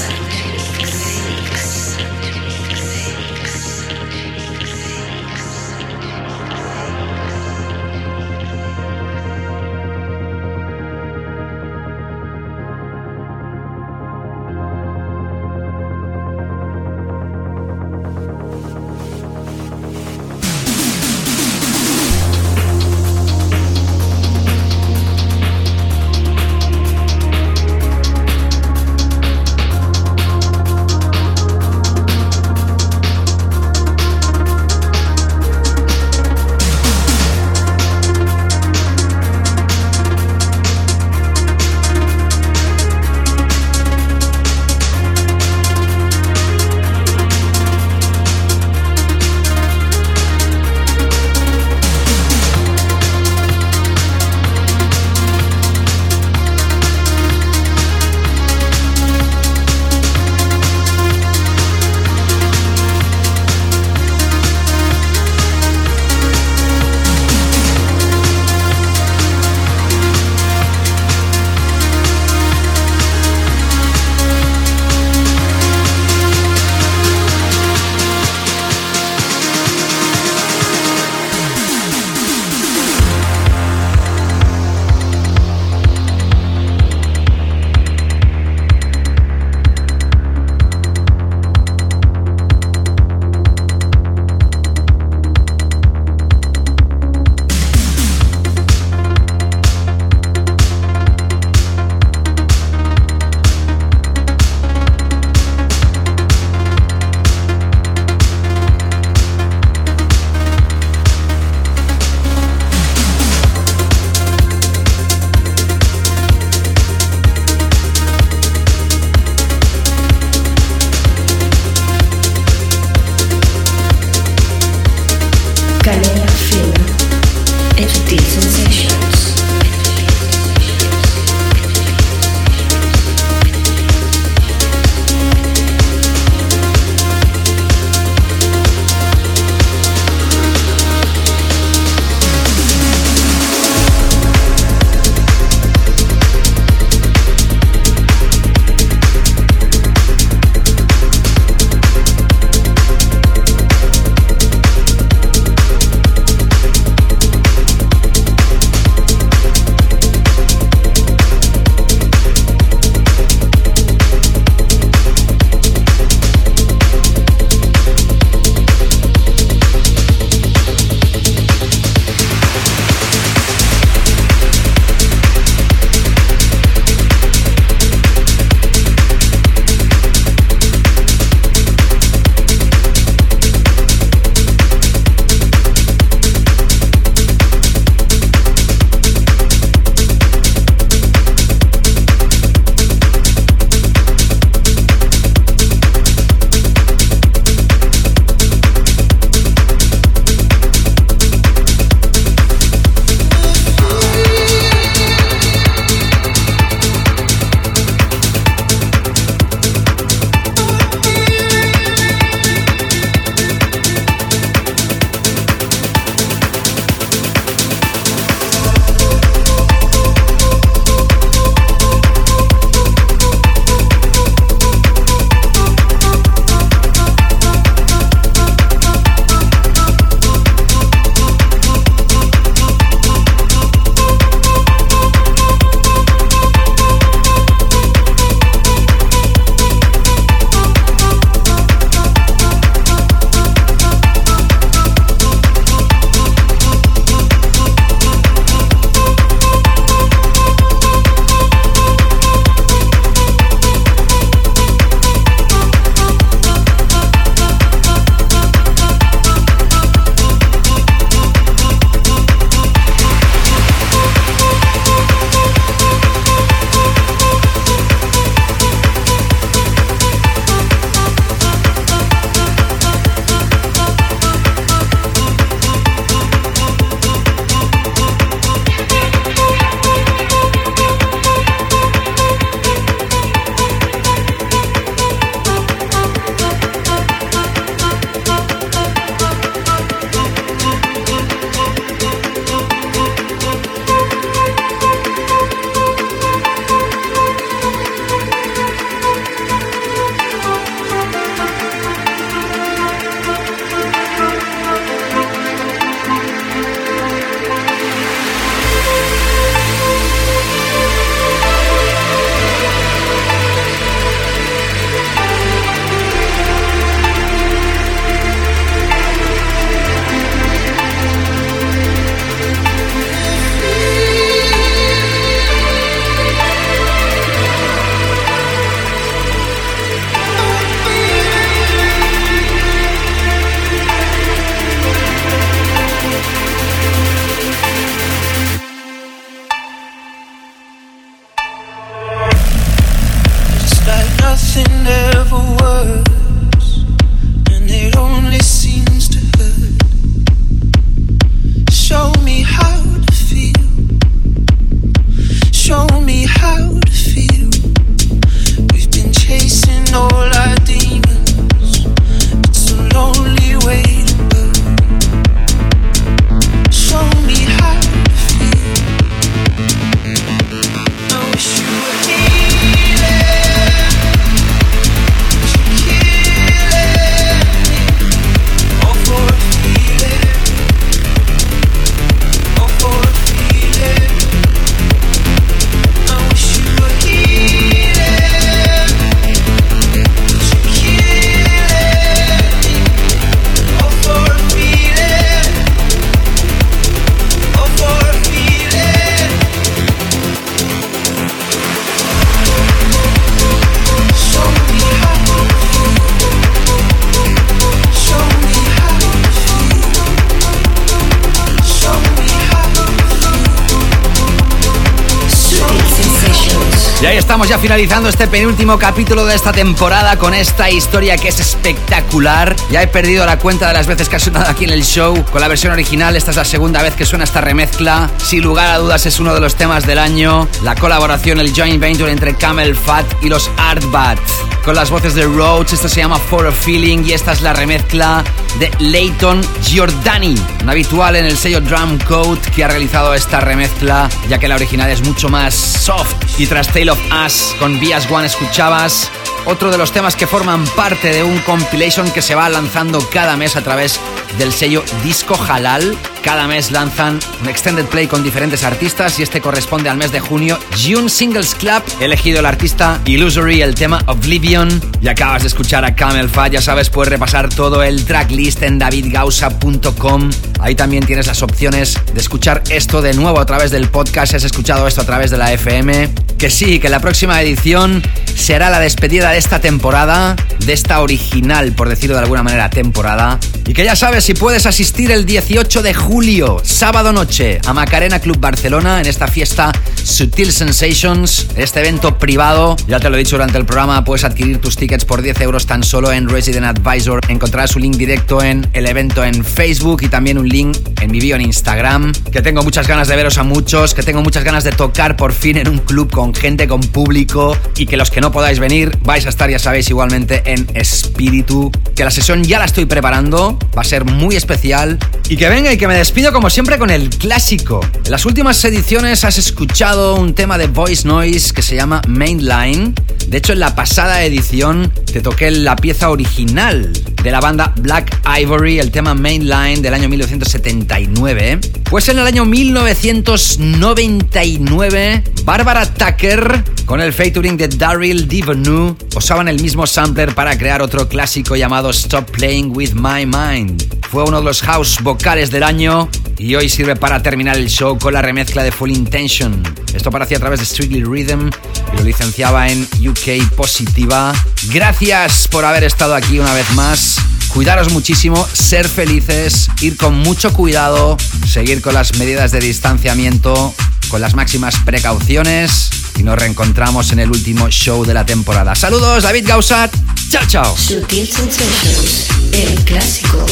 Finalizando este penúltimo capítulo de esta temporada con esta historia que es espectacular. Ya he perdido la cuenta de las veces que ha sonado aquí en el show con la versión original. Esta es la segunda vez que suena esta remezcla. Sin lugar a dudas es uno de los temas del año. La colaboración, el joint venture entre Camel Fat y los Artbat. Con las voces de Roach, esto se llama For a Feeling y esta es la remezcla de Leighton Giordani, un habitual en el sello Drum Code que ha realizado esta remezcla, ya que la original es mucho más soft. Y tras Tale of Us con Bias One escuchabas otro de los temas que forman parte de un compilation que se va lanzando cada mes a través del sello Disco Halal. Cada mes lanzan un extended play con diferentes artistas y este corresponde al mes de junio. June Singles Club, he elegido el artista Illusory, el tema Oblivion. Y acabas de escuchar a Camel Fat, ya sabes, puedes repasar todo el tracklist en davidgausa.com. Ahí también tienes las opciones de escuchar esto de nuevo a través del podcast. Si has escuchado esto a través de la FM. Que sí, que la próxima edición será la despedida de esta temporada, de esta original, por decirlo de alguna manera, temporada. Y que ya sabes, si puedes asistir el 18 de julio, sábado noche, a Macarena Club Barcelona, en esta fiesta Sutil Sensations, este evento privado. Ya te lo he dicho durante el programa, puedes adquirir tus tickets por 10 euros tan solo en Resident Advisor. Encontrarás un link directo en el evento en Facebook y también un link en mi bio en Instagram. Que tengo muchas ganas de veros a muchos, que tengo muchas ganas de tocar por fin en un club con gente, con público y que los que no podáis venir vais a estar, ya sabéis, igualmente en espíritu. Que la sesión ya la estoy preparando, va a ser muy especial. Y que venga y que me despido como siempre con el clásico. En las últimas ediciones has escuchado un tema de Voice Noise que se llama Mainline. De hecho, en la pasada edición te toqué la pieza original de la banda Black Ivory, el tema Mainline del año 1979. Pues en el año 1999, Barbara Tucker, con el featuring de Daryl Divenu, usaban el mismo sampler para crear otro clásico llamado Stop Playing With My Mind. Fue uno de los house vocales del año y hoy sirve para terminar el show con la remezcla de Full Intention. Esto aparecía a través de Strictly Rhythm y lo licenciaba en UK Positiva. Gracias por haber estado aquí una vez más. Cuidaros muchísimo, ser felices, ir con mucho cuidado, seguir con las medidas de distanciamiento, con las máximas precauciones y nos reencontramos en el último show de la temporada. Saludos, David Gausat. Chao, chao. Sutil Sensations, el clásico.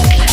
After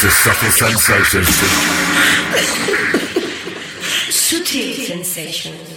to Subtle Sensations. <laughs> Sutil Sensations.